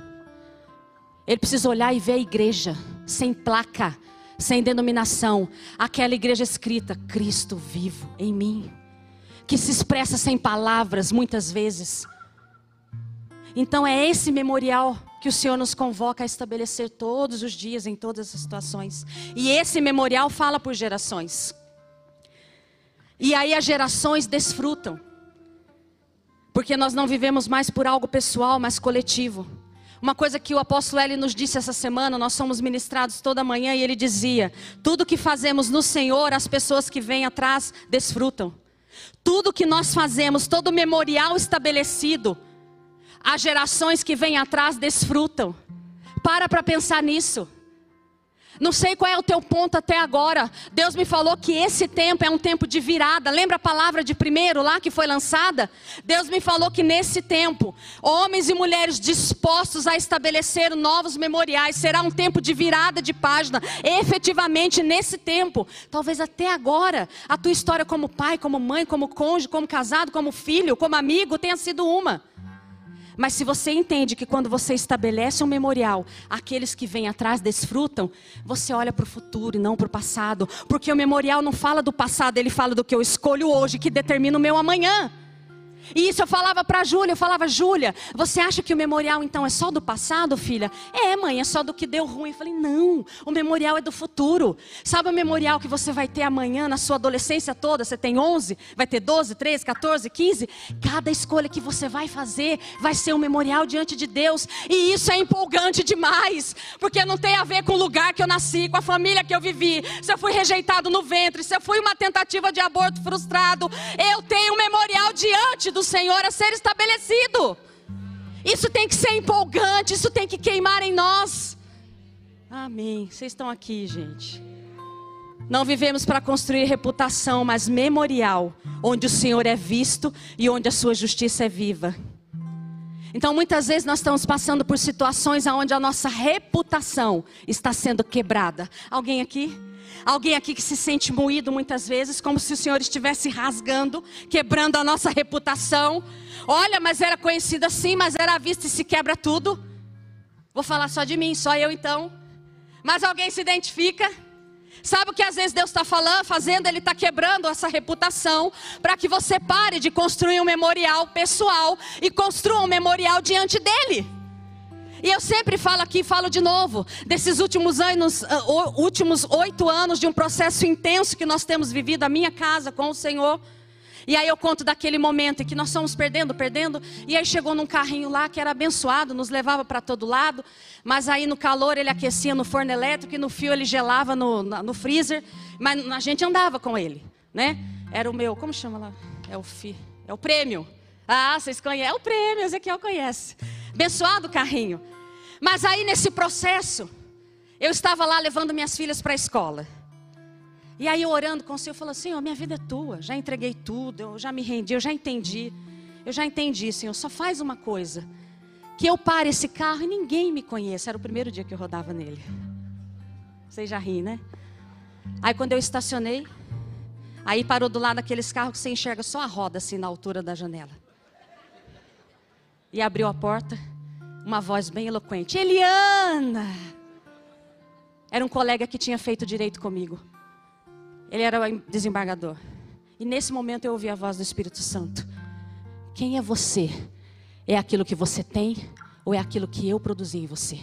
Ele precisa olhar e ver a igreja, sem placa, sem denominação. Aquela igreja escrita, Cristo vivo em mim. Que se expressa sem palavras, muitas vezes. Então é esse memorial que o Senhor nos convoca a estabelecer todos os dias, em todas as situações. E esse memorial fala por gerações. E aí as gerações desfrutam. Porque nós não vivemos mais por algo pessoal, mas coletivo. Uma coisa que o apóstolo Eli nos disse essa semana, nós somos ministrados toda manhã e ele dizia: tudo que fazemos no Senhor, as pessoas que vêm atrás desfrutam. Tudo que nós fazemos, todo memorial estabelecido, as gerações que vêm atrás desfrutam. Para para pensar nisso. Não sei qual é o teu ponto até agora. Deus me falou que esse tempo é um tempo de virada. Lembra a palavra de primeiro lá que foi lançada? Deus me falou que nesse tempo, homens e mulheres dispostos a estabelecer novos memoriais, será um tempo de virada de página. Efetivamente nesse tempo, talvez até agora, a tua história como pai, como mãe, como cônjuge, como casado, como filho, como amigo tenha sido uma. Mas se você entende que quando você estabelece um memorial, aqueles que vêm atrás desfrutam, você olha para o futuro e não para o passado. Porque o memorial não fala do passado, ele fala do que eu escolho hoje, que determina o meu amanhã. E isso eu falava para Júlia, eu falava, Júlia, você acha que o memorial então é só do passado, filha? É, mãe, é só do que deu ruim. Eu falei, não, o memorial é do futuro. Sabe o memorial que você vai ter amanhã na sua adolescência toda? Você tem 11, vai ter 12, 13, 14, 15? Cada escolha que você vai fazer vai ser um memorial diante de Deus. E isso é empolgante demais, porque não tem a ver com o lugar que eu nasci, com a família que eu vivi. Se eu fui rejeitado no ventre, se eu fui uma tentativa de aborto frustrado, eu tenho um memorial diante do Senhor a ser estabelecido. Isso tem que ser empolgante, isso tem que queimar em nós. Amém. Vocês estão aqui, gente. Não vivemos para construir reputação, mas memorial, onde o Senhor é visto e onde a sua justiça é viva. Então, muitas vezes nós estamos passando por situações onde a nossa reputação está sendo quebrada. Alguém aqui? Alguém aqui que se sente moído muitas vezes, como se o Senhor estivesse rasgando, quebrando a nossa reputação. Olha, mas era conhecido assim, mas era vista e se quebra tudo. Vou falar só de mim, só eu então. Mas alguém se identifica? Sabe o que às vezes Deus está falando, fazendo? Ele está quebrando essa reputação para que você pare de construir um memorial pessoal e construa um memorial diante dele. E eu sempre falo aqui, falo de novo, desses últimos anos, uh, últimos oito anos de um processo intenso que nós temos vivido a minha casa com o Senhor. E aí eu conto daquele momento em que nós fomos perdendo, perdendo, e aí chegou num carrinho lá que era abençoado, nos levava para todo lado, mas aí no calor ele aquecia no forno elétrico e no fio ele gelava no, no freezer, mas a gente andava com ele, né? Era o meu, como chama lá? É o fi, é o prêmio. Ah, vocês conhecem? É o prêmio, Ezequiel conhece. Abençoado o carrinho. Mas aí nesse processo, eu estava lá levando minhas filhas para a escola. E aí eu orando com o Senhor, falando, Senhor, minha vida é tua, já entreguei tudo, eu já me rendi, eu já entendi. Eu já entendi, Senhor, só faz uma coisa. Que eu pare esse carro e ninguém me conheça. Era o primeiro dia que eu rodava nele. Vocês já riem, né? Aí quando eu estacionei, aí parou do lado daqueles carros que você enxerga só a roda assim na altura da janela. E abriu a porta, uma voz bem eloquente: Eliana! Era um colega que tinha feito direito comigo. Ele era desembargador. E nesse momento eu ouvi a voz do Espírito Santo: Quem é você? É aquilo que você tem ou é aquilo que eu produzi em você?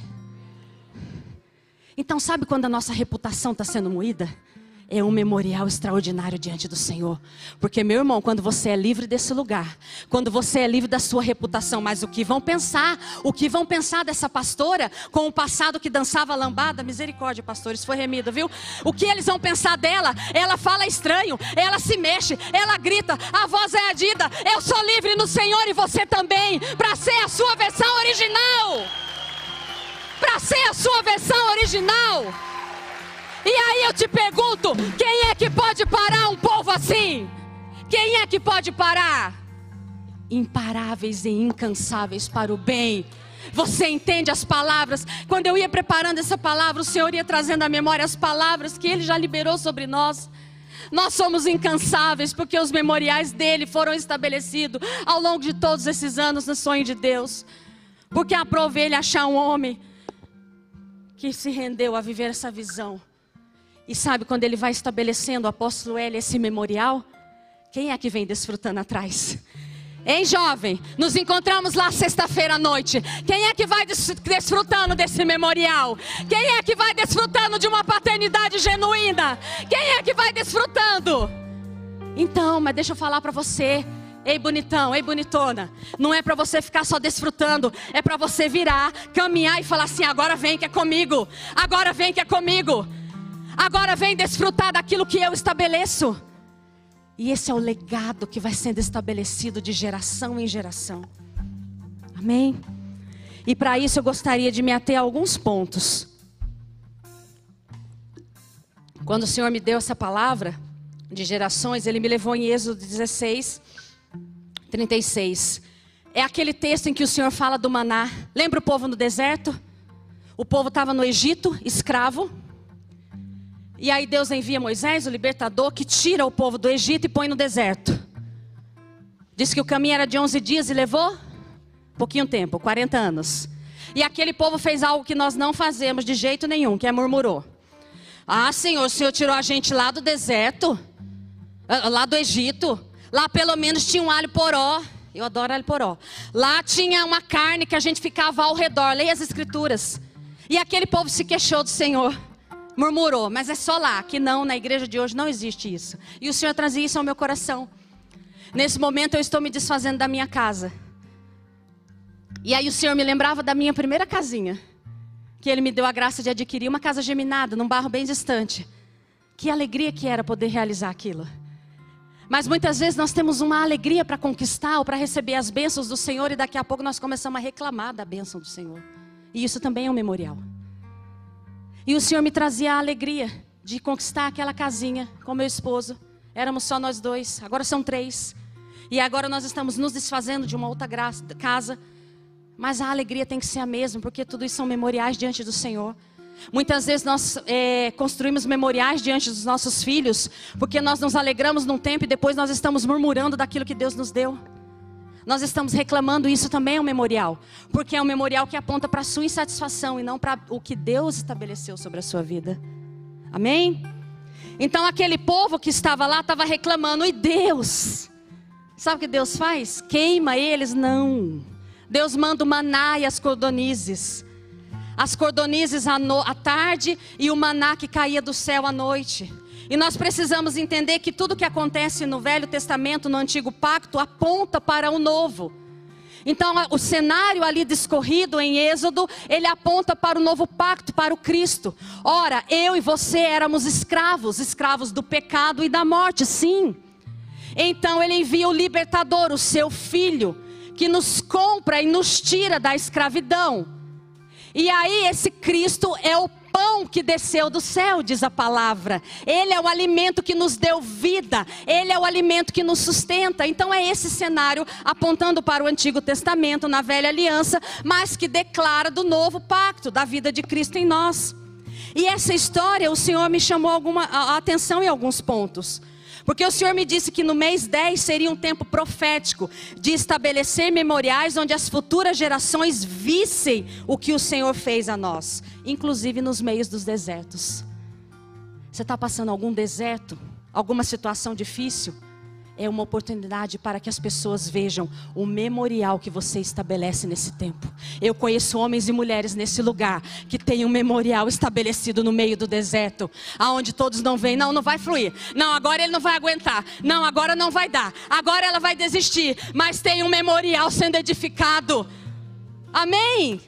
Então, sabe quando a nossa reputação está sendo moída? É um memorial extraordinário diante do Senhor. Porque, meu irmão, quando você é livre desse lugar, quando você é livre da sua reputação, mas o que vão pensar? O que vão pensar dessa pastora com o passado que dançava lambada? Misericórdia, pastores, foi remida, viu? O que eles vão pensar dela? Ela fala estranho, ela se mexe, ela grita, a voz é adida. Eu sou livre no Senhor e você também, para ser a sua versão original. Para ser a sua versão original. E aí eu te pergunto: quem é que pode parar um povo assim? Quem é que pode parar? Imparáveis e incansáveis para o bem. Você entende as palavras? Quando eu ia preparando essa palavra, o Senhor ia trazendo à memória as palavras que Ele já liberou sobre nós. Nós somos incansáveis porque os memoriais dele foram estabelecidos ao longo de todos esses anos no sonho de Deus. Porque aprove ele achar um homem que se rendeu a viver essa visão e sabe, quando ele vai estabelecendo, o apóstolo L, esse memorial, quem é que vem desfrutando atrás? Hein, jovem? Nos encontramos lá sexta-feira à noite. Quem é que vai desfrutando desse memorial? Quem é que vai desfrutando de uma paternidade genuína? Quem é que vai desfrutando? Então, mas deixa eu falar para você. Ei, bonitão, ei, bonitona. Não é para você ficar só desfrutando, é para você virar, caminhar e falar assim: agora vem que é comigo, agora vem que é comigo. Agora vem desfrutar daquilo que eu estabeleço. E esse é o legado que vai sendo estabelecido de geração em geração. Amém? E para isso eu gostaria de me ater a alguns pontos. Quando o Senhor me deu essa palavra de gerações, Ele me levou em Êxodo 16, 36. É aquele texto em que o Senhor fala do maná. Lembra o povo no deserto? O povo estava no Egito, escravo. E aí Deus envia Moisés, o libertador, que tira o povo do Egito e põe no deserto. Diz que o caminho era de 11 dias e levou pouquinho tempo, 40 anos. E aquele povo fez algo que nós não fazemos de jeito nenhum, que é murmurou. Ah, Senhor, o Senhor tirou a gente lá do deserto, ah, lá do Egito. Lá pelo menos tinha um alho poró. Eu adoro alho poró. Lá tinha uma carne que a gente ficava ao redor. Leia as escrituras. E aquele povo se queixou do Senhor murmurou, mas é só lá, que não, na igreja de hoje não existe isso. E o Senhor trazia isso ao meu coração. Nesse momento eu estou me desfazendo da minha casa. E aí o Senhor me lembrava da minha primeira casinha, que Ele me deu a graça de adquirir uma casa geminada, num bairro bem distante. Que alegria que era poder realizar aquilo. Mas muitas vezes nós temos uma alegria para conquistar ou para receber as bênçãos do Senhor e daqui a pouco nós começamos a reclamar da bênção do Senhor. E isso também é um memorial. E o Senhor me trazia a alegria de conquistar aquela casinha com meu esposo. Éramos só nós dois, agora são três. E agora nós estamos nos desfazendo de uma outra graça, casa. Mas a alegria tem que ser a mesma, porque tudo isso são memoriais diante do Senhor. Muitas vezes nós é, construímos memoriais diante dos nossos filhos, porque nós nos alegramos num tempo e depois nós estamos murmurando daquilo que Deus nos deu. Nós estamos reclamando, isso também é um memorial, porque é um memorial que aponta para a sua insatisfação e não para o que Deus estabeleceu sobre a sua vida. Amém? Então aquele povo que estava lá estava reclamando, e Deus? Sabe o que Deus faz? Queima eles? Não. Deus manda o maná e as cordonizes. As cordonizes à, no, à tarde e o maná que caía do céu à noite. E nós precisamos entender que tudo que acontece no Velho Testamento, no Antigo Pacto, aponta para o Novo. Então, o cenário ali discorrido em Êxodo, ele aponta para o novo pacto, para o Cristo. Ora, eu e você éramos escravos, escravos do pecado e da morte, sim. Então, ele envia o libertador, o seu filho, que nos compra e nos tira da escravidão. E aí, esse Cristo é o pão que desceu do céu, diz a palavra. Ele é o alimento que nos deu vida, ele é o alimento que nos sustenta. Então é esse cenário apontando para o Antigo Testamento, na velha aliança, mas que declara do novo pacto, da vida de Cristo em nós. E essa história, o Senhor me chamou alguma, a atenção em alguns pontos. Porque o Senhor me disse que no mês 10 seria um tempo profético de estabelecer memoriais onde as futuras gerações vissem o que o Senhor fez a nós, inclusive nos meios dos desertos. Você está passando algum deserto, alguma situação difícil? É uma oportunidade para que as pessoas vejam o memorial que você estabelece nesse tempo. Eu conheço homens e mulheres nesse lugar que tem um memorial estabelecido no meio do deserto, aonde todos não veem, não, não vai fluir. Não, agora ele não vai aguentar. Não, agora não vai dar. Agora ela vai desistir, mas tem um memorial sendo edificado. Amém.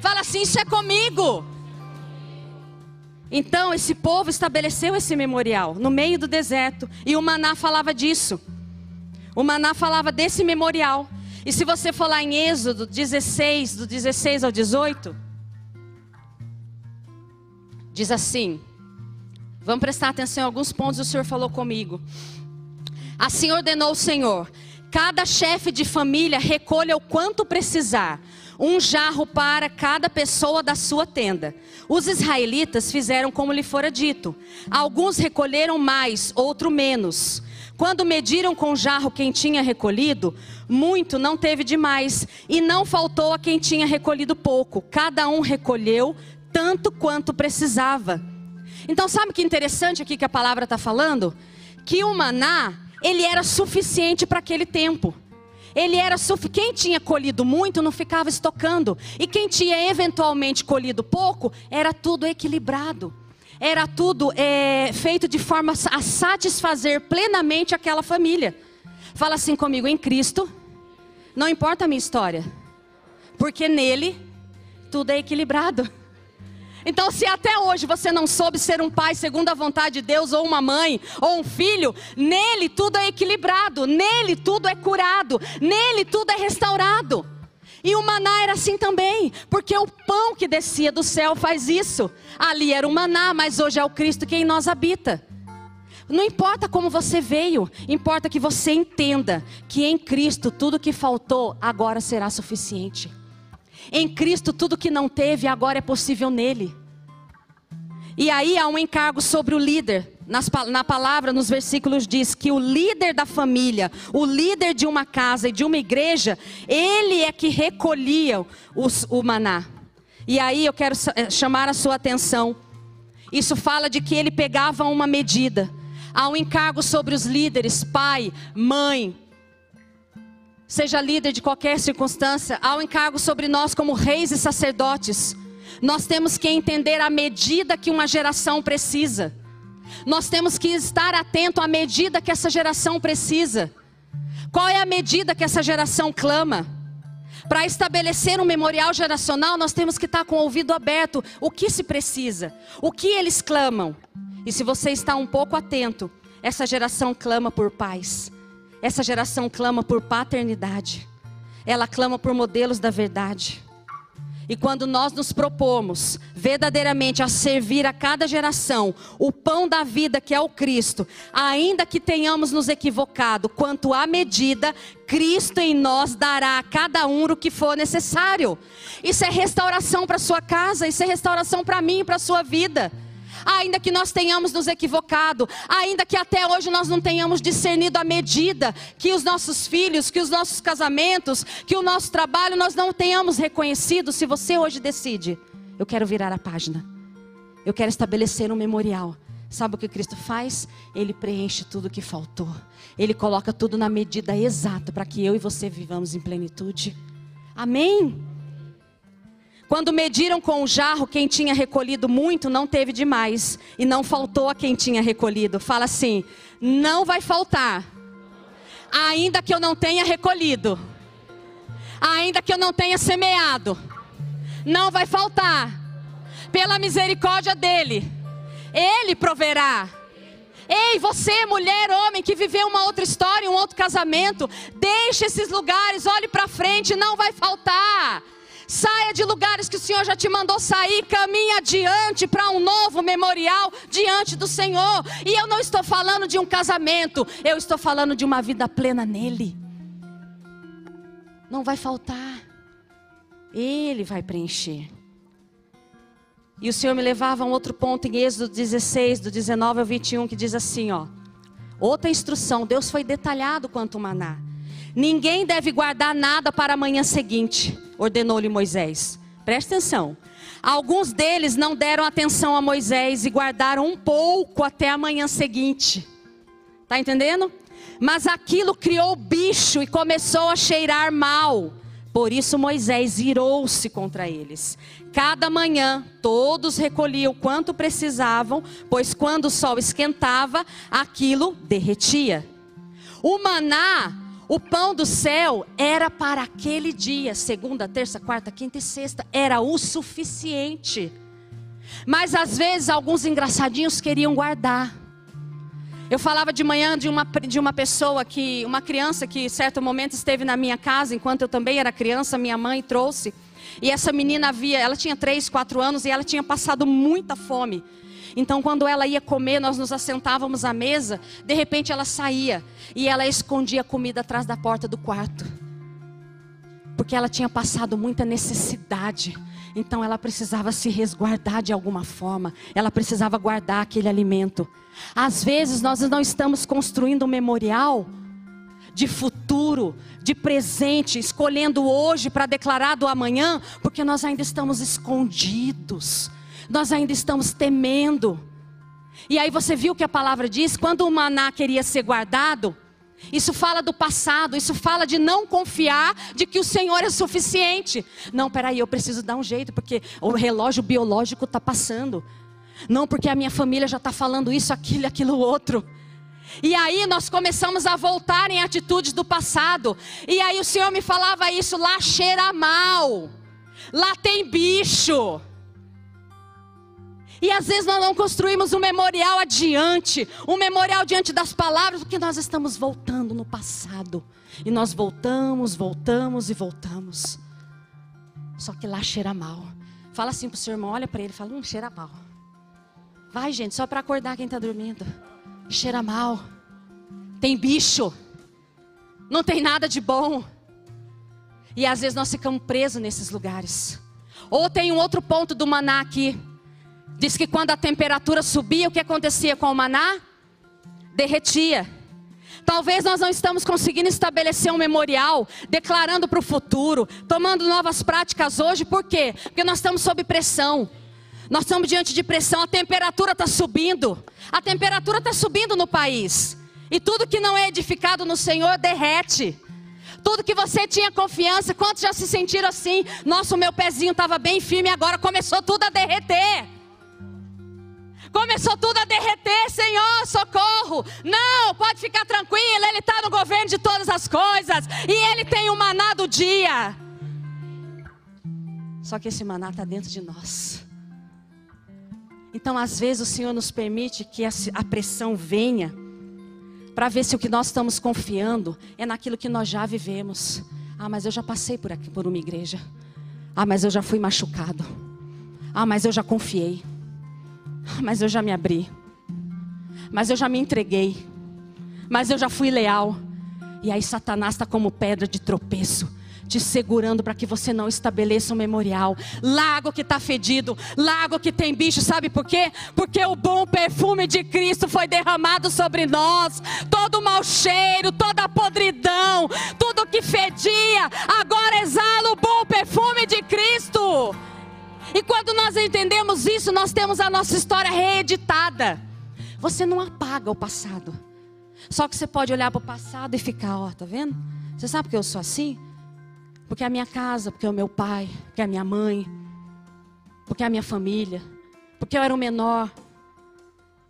Fala assim, isso é comigo. Então, esse povo estabeleceu esse memorial no meio do deserto, e o maná falava disso. O maná falava desse memorial. E se você for lá em Êxodo 16, do 16 ao 18, diz assim: Vamos prestar atenção em alguns pontos o Senhor falou comigo. Assim ordenou o Senhor: cada chefe de família recolha o quanto precisar, um jarro para cada pessoa da sua tenda. Os israelitas fizeram como lhe fora dito. Alguns recolheram mais, outro menos. Quando mediram com jarro quem tinha recolhido, muito não teve demais, e não faltou a quem tinha recolhido pouco. Cada um recolheu tanto quanto precisava. Então, sabe que interessante aqui que a palavra está falando? Que o maná, ele era suficiente para aquele tempo. Ele era suficiente. Quem tinha colhido muito não ficava estocando. E quem tinha eventualmente colhido pouco, era tudo equilibrado era tudo é, feito de forma a satisfazer plenamente aquela família. Fala assim comigo, em Cristo, não importa a minha história, porque nele tudo é equilibrado. Então, se até hoje você não soube ser um pai segundo a vontade de Deus, ou uma mãe, ou um filho, nele tudo é equilibrado, nele tudo é curado, nele tudo é restaurado. E o maná era assim também, porque o pão que descia do céu faz isso. Ali era o maná, mas hoje é o Cristo que em nós habita. Não importa como você veio, importa que você entenda que em Cristo tudo que faltou agora será suficiente. Em Cristo tudo que não teve agora é possível nele. E aí há um encargo sobre o líder nas, na palavra, nos versículos, diz que o líder da família, o líder de uma casa e de uma igreja, ele é que recolhia os, o maná. E aí eu quero eh, chamar a sua atenção. Isso fala de que ele pegava uma medida. Há um encargo sobre os líderes, pai, mãe, seja líder de qualquer circunstância, há um encargo sobre nós como reis e sacerdotes. Nós temos que entender a medida que uma geração precisa. Nós temos que estar atento à medida que essa geração precisa. Qual é a medida que essa geração clama? Para estabelecer um memorial geracional, nós temos que estar com o ouvido aberto. O que se precisa? O que eles clamam? E se você está um pouco atento, essa geração clama por paz. Essa geração clama por paternidade. Ela clama por modelos da verdade. E quando nós nos propomos verdadeiramente a servir a cada geração o pão da vida que é o Cristo, ainda que tenhamos nos equivocado quanto à medida, Cristo em nós dará a cada um o que for necessário. Isso é restauração para sua casa, isso é restauração para mim e para sua vida ainda que nós tenhamos nos equivocado, ainda que até hoje nós não tenhamos discernido a medida que os nossos filhos, que os nossos casamentos, que o nosso trabalho nós não tenhamos reconhecido, se você hoje decide, eu quero virar a página. Eu quero estabelecer um memorial. Sabe o que Cristo faz? Ele preenche tudo o que faltou. Ele coloca tudo na medida exata para que eu e você vivamos em plenitude. Amém? Quando mediram com o jarro, quem tinha recolhido muito não teve demais, e não faltou a quem tinha recolhido. Fala assim: não vai faltar, ainda que eu não tenha recolhido, ainda que eu não tenha semeado, não vai faltar, pela misericórdia dEle, Ele proverá. Ei, você, mulher, homem, que viveu uma outra história, um outro casamento, deixe esses lugares, olhe para frente, não vai faltar. Saia de lugares que o Senhor já te mandou sair, caminhe adiante para um novo memorial diante do Senhor. E eu não estou falando de um casamento, eu estou falando de uma vida plena nele. Não vai faltar, ele vai preencher. E o Senhor me levava a um outro ponto em Êxodo 16, do 19 ao 21, que diz assim: ó. Outra instrução, Deus foi detalhado quanto o maná. Ninguém deve guardar nada para a manhã seguinte, ordenou-lhe Moisés. Preste atenção. Alguns deles não deram atenção a Moisés e guardaram um pouco até a manhã seguinte. Tá entendendo? Mas aquilo criou bicho e começou a cheirar mal. Por isso Moisés irou-se contra eles. Cada manhã todos recolhiam quanto precisavam, pois quando o sol esquentava, aquilo derretia. O maná o pão do céu era para aquele dia, segunda, terça, quarta, quinta e sexta, era o suficiente. Mas às vezes alguns engraçadinhos queriam guardar. Eu falava de manhã de uma, de uma pessoa que, uma criança que, em certo momento, esteve na minha casa, enquanto eu também era criança, minha mãe trouxe. E essa menina havia, ela tinha três, quatro anos e ela tinha passado muita fome. Então, quando ela ia comer, nós nos assentávamos à mesa, de repente ela saía e ela escondia a comida atrás da porta do quarto. Porque ela tinha passado muita necessidade. Então ela precisava se resguardar de alguma forma. Ela precisava guardar aquele alimento. Às vezes nós não estamos construindo um memorial de futuro, de presente, escolhendo hoje para declarar do amanhã, porque nós ainda estamos escondidos nós ainda estamos temendo. E aí você viu que a palavra diz: quando o maná queria ser guardado, isso fala do passado, isso fala de não confiar de que o Senhor é suficiente. Não, peraí, eu preciso dar um jeito, porque o relógio biológico está passando. Não, porque a minha família já está falando isso, aquilo, aquilo outro. E aí nós começamos a voltar em atitudes do passado. E aí o Senhor me falava isso: lá cheira mal, lá tem bicho. E às vezes nós não construímos um memorial adiante, um memorial diante das palavras, porque nós estamos voltando no passado. E nós voltamos, voltamos e voltamos. Só que lá cheira mal. Fala assim pro seu irmão, olha para ele, fala, hum, cheira mal. Vai, gente, só para acordar quem está dormindo. Cheira mal. Tem bicho. Não tem nada de bom. E às vezes nós ficamos presos nesses lugares. Ou tem um outro ponto do maná aqui. Diz que quando a temperatura subia, o que acontecia com o maná? Derretia. Talvez nós não estamos conseguindo estabelecer um memorial, declarando para o futuro, tomando novas práticas hoje, por quê? Porque nós estamos sob pressão. Nós estamos diante de pressão, a temperatura está subindo. A temperatura está subindo no país. E tudo que não é edificado no Senhor derrete. Tudo que você tinha confiança, quantos já se sentiram assim? Nossa, o meu pezinho estava bem firme, agora começou tudo a derreter. Começou tudo a derreter, Senhor, socorro. Não, pode ficar tranquilo, Ele está no governo de todas as coisas. E Ele tem o maná do dia. Só que esse maná está dentro de nós. Então, às vezes, o Senhor nos permite que a pressão venha para ver se o que nós estamos confiando é naquilo que nós já vivemos. Ah, mas eu já passei por aqui por uma igreja. Ah, mas eu já fui machucado. Ah, mas eu já confiei. Mas eu já me abri. Mas eu já me entreguei. Mas eu já fui leal. E aí Satanás está como pedra de tropeço te segurando para que você não estabeleça um memorial. Lago que está fedido, lago que tem bicho, sabe por quê? Porque o bom perfume de Cristo foi derramado sobre nós. Todo o mau cheiro, toda a podridão, tudo que fedia, agora exala o bom perfume de Cristo. E quando nós entendemos isso, nós temos a nossa história reeditada. Você não apaga o passado. Só que você pode olhar para o passado e ficar, ó, tá vendo? Você sabe que eu sou assim? Porque é a minha casa, porque é o meu pai, porque é a minha mãe. porque é a minha família, porque eu era o menor.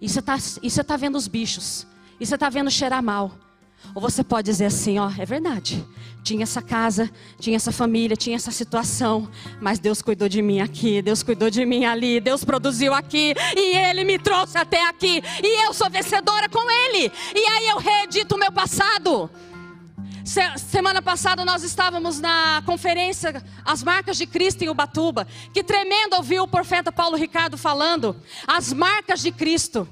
E você está tá vendo os bichos, e você está vendo cheirar mal. Ou você pode dizer assim, ó, é verdade. Tinha essa casa, tinha essa família, tinha essa situação, mas Deus cuidou de mim aqui, Deus cuidou de mim ali, Deus produziu aqui e ele me trouxe até aqui e eu sou vencedora com ele. E aí eu reedito o meu passado. Semana passada nós estávamos na conferência As Marcas de Cristo em Ubatuba. Que tremendo ouvir o profeta Paulo Ricardo falando. As marcas de Cristo.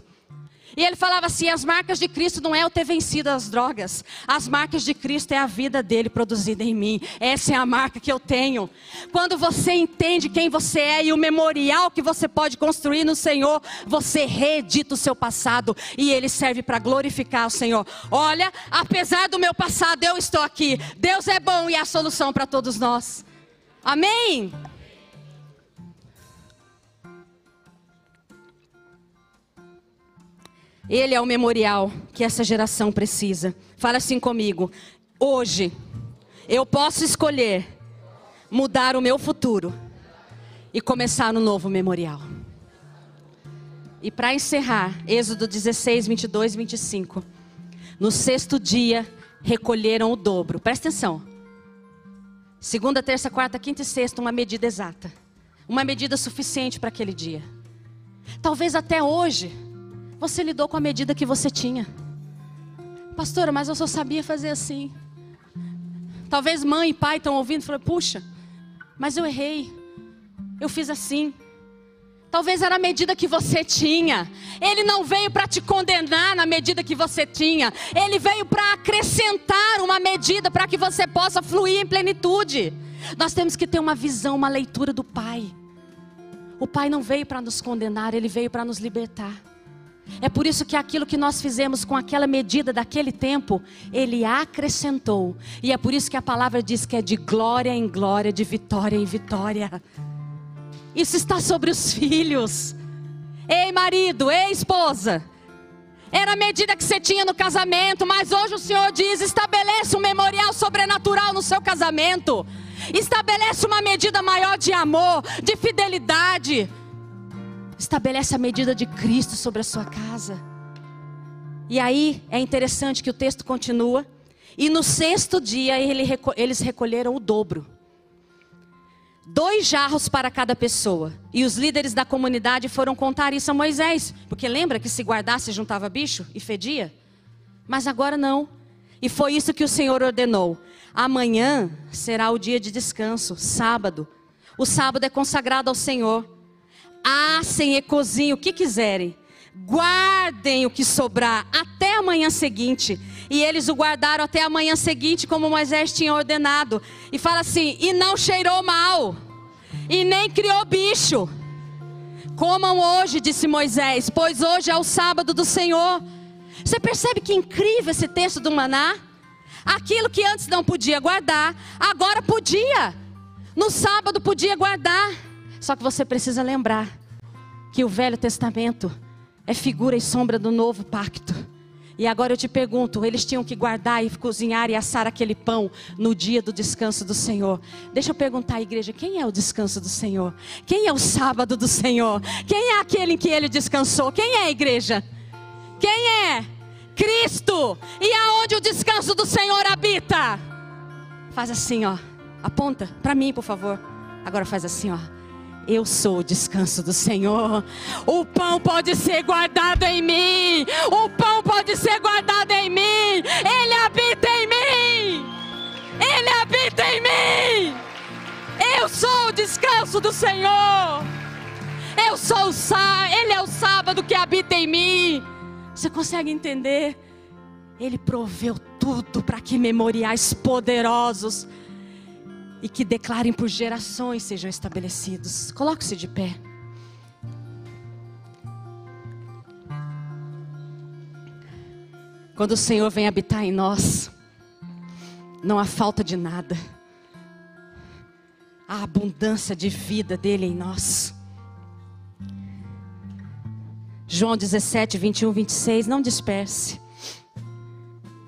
E ele falava assim: as marcas de Cristo não é eu ter vencido as drogas, as marcas de Cristo é a vida dele produzida em mim. Essa é a marca que eu tenho. Quando você entende quem você é e o memorial que você pode construir no Senhor, você reedita o seu passado e ele serve para glorificar o Senhor. Olha, apesar do meu passado, eu estou aqui. Deus é bom e é a solução para todos nós. Amém? Ele é o memorial que essa geração precisa. Fala assim comigo. Hoje, eu posso escolher mudar o meu futuro e começar um novo memorial. E para encerrar, Êxodo 16, 22 e 25. No sexto dia, recolheram o dobro. Presta atenção. Segunda, terça, quarta, quinta e sexta, uma medida exata. Uma medida suficiente para aquele dia. Talvez até hoje você lidou com a medida que você tinha. Pastora, mas eu só sabia fazer assim. Talvez mãe e pai estão ouvindo e puxa, mas eu errei. Eu fiz assim. Talvez era a medida que você tinha. Ele não veio para te condenar na medida que você tinha. Ele veio para acrescentar uma medida para que você possa fluir em plenitude. Nós temos que ter uma visão, uma leitura do Pai. O Pai não veio para nos condenar, ele veio para nos libertar. É por isso que aquilo que nós fizemos com aquela medida daquele tempo, Ele acrescentou. E é por isso que a palavra diz que é de glória em glória, de vitória em vitória. Isso está sobre os filhos. Ei, marido, ei, esposa. Era a medida que você tinha no casamento, mas hoje o Senhor diz: estabeleça um memorial sobrenatural no seu casamento. Estabeleça uma medida maior de amor, de fidelidade. Estabelece a medida de Cristo sobre a sua casa. E aí é interessante que o texto continua. E no sexto dia ele, eles recolheram o dobro. Dois jarros para cada pessoa. E os líderes da comunidade foram contar isso a Moisés. Porque lembra que se guardasse juntava bicho e fedia? Mas agora não. E foi isso que o Senhor ordenou. Amanhã será o dia de descanso, sábado. O sábado é consagrado ao Senhor assem e cozinhem o que quiserem. Guardem o que sobrar até a manhã seguinte. E eles o guardaram até a manhã seguinte, como Moisés tinha ordenado. E fala assim: e não cheirou mal, e nem criou bicho. Comam hoje, disse Moisés, pois hoje é o sábado do Senhor. Você percebe que incrível esse texto do maná? Aquilo que antes não podia guardar, agora podia. No sábado podia guardar. Só que você precisa lembrar que o Velho Testamento é figura e sombra do novo pacto. E agora eu te pergunto: eles tinham que guardar e cozinhar e assar aquele pão no dia do descanso do Senhor. Deixa eu perguntar à igreja: quem é o descanso do Senhor? Quem é o sábado do Senhor? Quem é aquele em que ele descansou? Quem é a igreja? Quem é? Cristo! E aonde o descanso do Senhor habita? Faz assim, ó. Aponta para mim, por favor. Agora faz assim, ó. Eu sou o descanso do Senhor. O pão pode ser guardado em mim. O pão pode ser guardado em mim. Ele habita em mim. Ele habita em mim. Eu sou o descanso do Senhor. Eu sou o sábado. Ele é o sábado que habita em mim. Você consegue entender? Ele proveu tudo para que memoriais poderosos e que declarem por gerações sejam estabelecidos. Coloque-se de pé. Quando o Senhor vem habitar em nós, não há falta de nada. Há abundância de vida dele em nós. João 17, 21, 26, não disperse.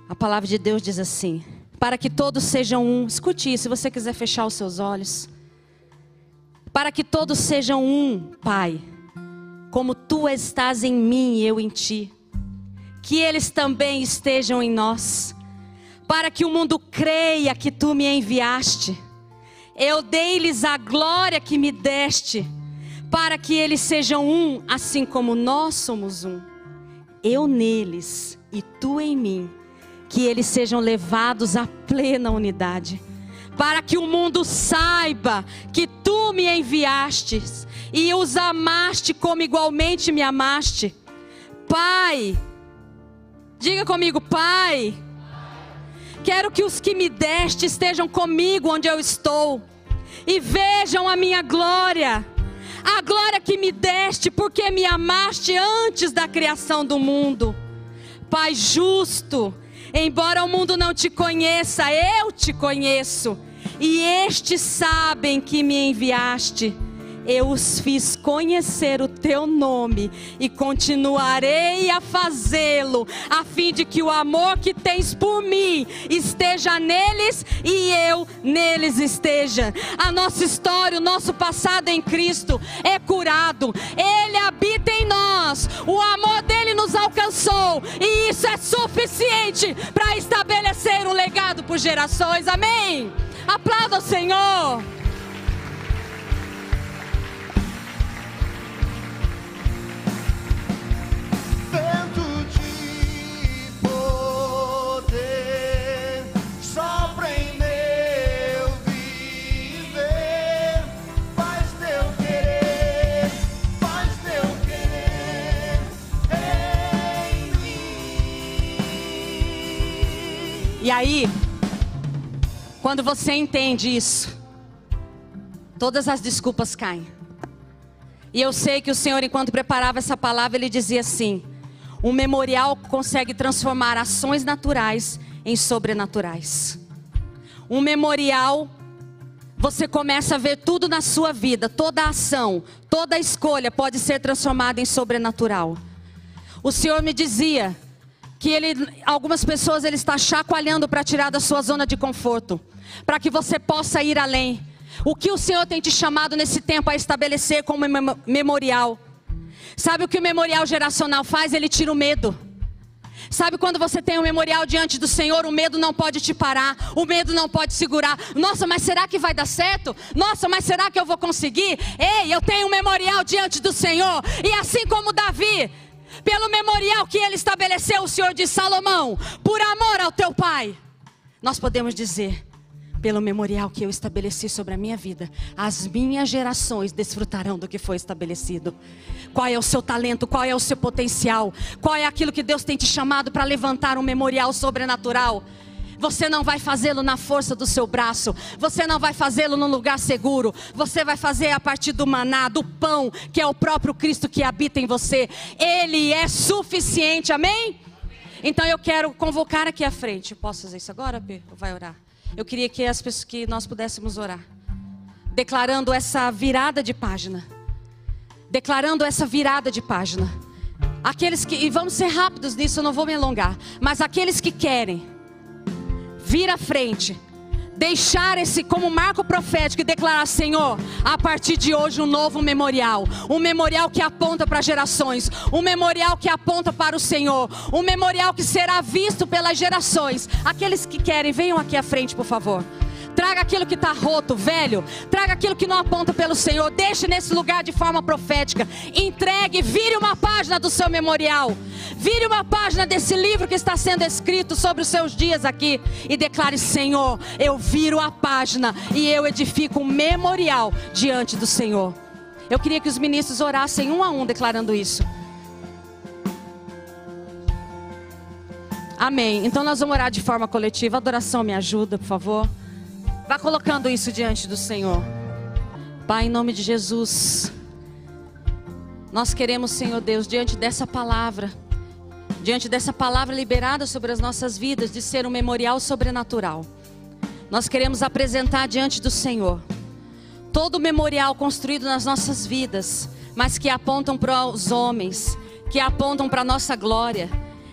A palavra de Deus diz assim: para que todos sejam um. Escute isso, se você quiser fechar os seus olhos. para que todos sejam um, Pai, como tu estás em mim e eu em ti. Que eles também estejam em nós, para que o mundo creia que tu me enviaste. Eu dei-lhes a glória que me deste, para que eles sejam um, assim como nós somos um. Eu neles e tu em mim, que eles sejam levados à plena unidade para que o mundo saiba que tu me enviaste e os amaste como igualmente me amaste. Pai, diga comigo, Pai, quero que os que me deste estejam comigo onde eu estou e vejam a minha glória. A glória que me deste, porque me amaste antes da criação do mundo. Pai justo, embora o mundo não te conheça, eu te conheço e estes sabem que me enviaste. Eu os fiz conhecer o teu nome e continuarei a fazê-lo, a fim de que o amor que tens por mim esteja neles e eu neles esteja. A nossa história, o nosso passado em Cristo é curado, Ele habita em nós, o amor dele nos alcançou e isso é suficiente para estabelecer um legado por gerações. Amém. Aplauda o Senhor. E aí, quando você entende isso, todas as desculpas caem. E eu sei que o Senhor, enquanto preparava essa palavra, ele dizia assim: um memorial consegue transformar ações naturais em sobrenaturais. Um memorial, você começa a ver tudo na sua vida, toda ação, toda escolha pode ser transformada em sobrenatural. O Senhor me dizia que ele, algumas pessoas ele está chacoalhando para tirar da sua zona de conforto, para que você possa ir além. O que o Senhor tem te chamado nesse tempo a estabelecer como mem- memorial? Sabe o que o memorial geracional faz? Ele tira o medo. Sabe quando você tem um memorial diante do Senhor, o medo não pode te parar, o medo não pode segurar. Nossa, mas será que vai dar certo? Nossa, mas será que eu vou conseguir? Ei, eu tenho um memorial diante do Senhor, e assim como Davi, pelo memorial que ele estabeleceu, o Senhor de Salomão, por amor ao teu pai, nós podemos dizer, pelo memorial que eu estabeleci sobre a minha vida, as minhas gerações desfrutarão do que foi estabelecido. Qual é o seu talento? Qual é o seu potencial? Qual é aquilo que Deus tem te chamado para levantar um memorial sobrenatural? Você não vai fazê-lo na força do seu braço, você não vai fazê-lo num lugar seguro, você vai fazer a partir do maná, do pão, que é o próprio Cristo que habita em você. Ele é suficiente, amém? Então eu quero convocar aqui à frente. Posso fazer isso agora, P? Vai orar? Eu queria que as pessoas que nós pudéssemos orar, declarando essa virada de página. Declarando essa virada de página. Aqueles que, e vamos ser rápidos nisso, eu não vou me alongar, mas aqueles que querem vir à frente, deixar esse como marco profético e declarar: Senhor, a partir de hoje um novo memorial, um memorial que aponta para gerações, um memorial que aponta para o Senhor, um memorial que será visto pelas gerações. Aqueles que querem, venham aqui à frente, por favor. Traga aquilo que está roto, velho. Traga aquilo que não aponta pelo Senhor. Deixe nesse lugar de forma profética. Entregue, vire uma página do seu memorial. Vire uma página desse livro que está sendo escrito sobre os seus dias aqui. E declare: Senhor, eu viro a página e eu edifico um memorial diante do Senhor. Eu queria que os ministros orassem um a um declarando isso. Amém. Então nós vamos orar de forma coletiva. Adoração me ajuda, por favor. Vá colocando isso diante do Senhor. Pai, em nome de Jesus. Nós queremos, Senhor Deus, diante dessa palavra, diante dessa palavra liberada sobre as nossas vidas, de ser um memorial sobrenatural. Nós queremos apresentar diante do Senhor todo o memorial construído nas nossas vidas, mas que apontam para os homens, que apontam para a nossa glória,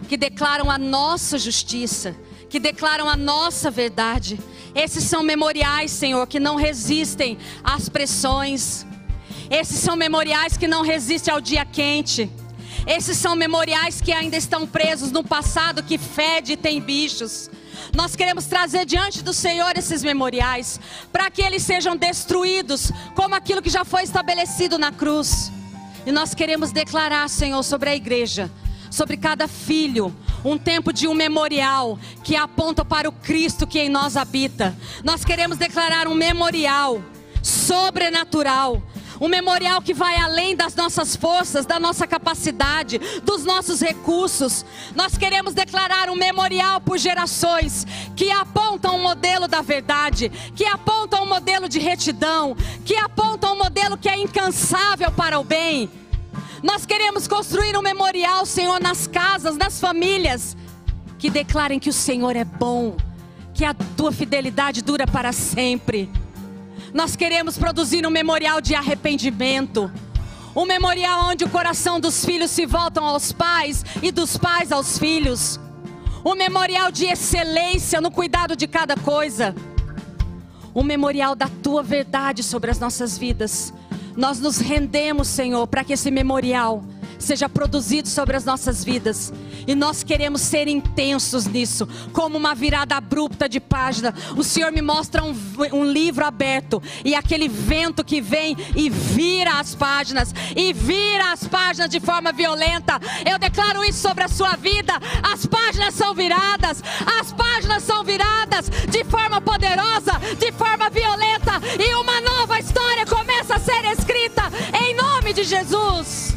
que declaram a nossa justiça, que declaram a nossa verdade. Esses são memoriais, Senhor, que não resistem às pressões, Esses são memoriais que não resistem ao dia quente. Esses são memoriais que ainda estão presos no passado que fede e tem bichos. Nós queremos trazer diante do Senhor esses memoriais, para que eles sejam destruídos, como aquilo que já foi estabelecido na cruz. E nós queremos declarar, Senhor, sobre a igreja, sobre cada filho, um tempo de um memorial que aponta para o Cristo que em nós habita. Nós queremos declarar um memorial sobrenatural um memorial que vai além das nossas forças, da nossa capacidade, dos nossos recursos. Nós queremos declarar um memorial por gerações que apontam um modelo da verdade, que apontam um modelo de retidão, que apontam um modelo que é incansável para o bem. Nós queremos construir um memorial, Senhor, nas casas, nas famílias, que declarem que o Senhor é bom, que a tua fidelidade dura para sempre. Nós queremos produzir um memorial de arrependimento. Um memorial onde o coração dos filhos se voltam aos pais e dos pais aos filhos. Um memorial de excelência no cuidado de cada coisa. Um memorial da tua verdade sobre as nossas vidas. Nós nos rendemos, Senhor, para que esse memorial seja produzido sobre as nossas vidas. E nós queremos ser intensos nisso, como uma virada abrupta de página. O Senhor me mostra um, um livro aberto e aquele vento que vem e vira as páginas, e vira as páginas de forma violenta. Eu declaro isso sobre a sua vida. As páginas são viradas, as páginas são viradas de forma poderosa, de forma violenta, e uma nova história começa a ser escrita em nome de Jesus.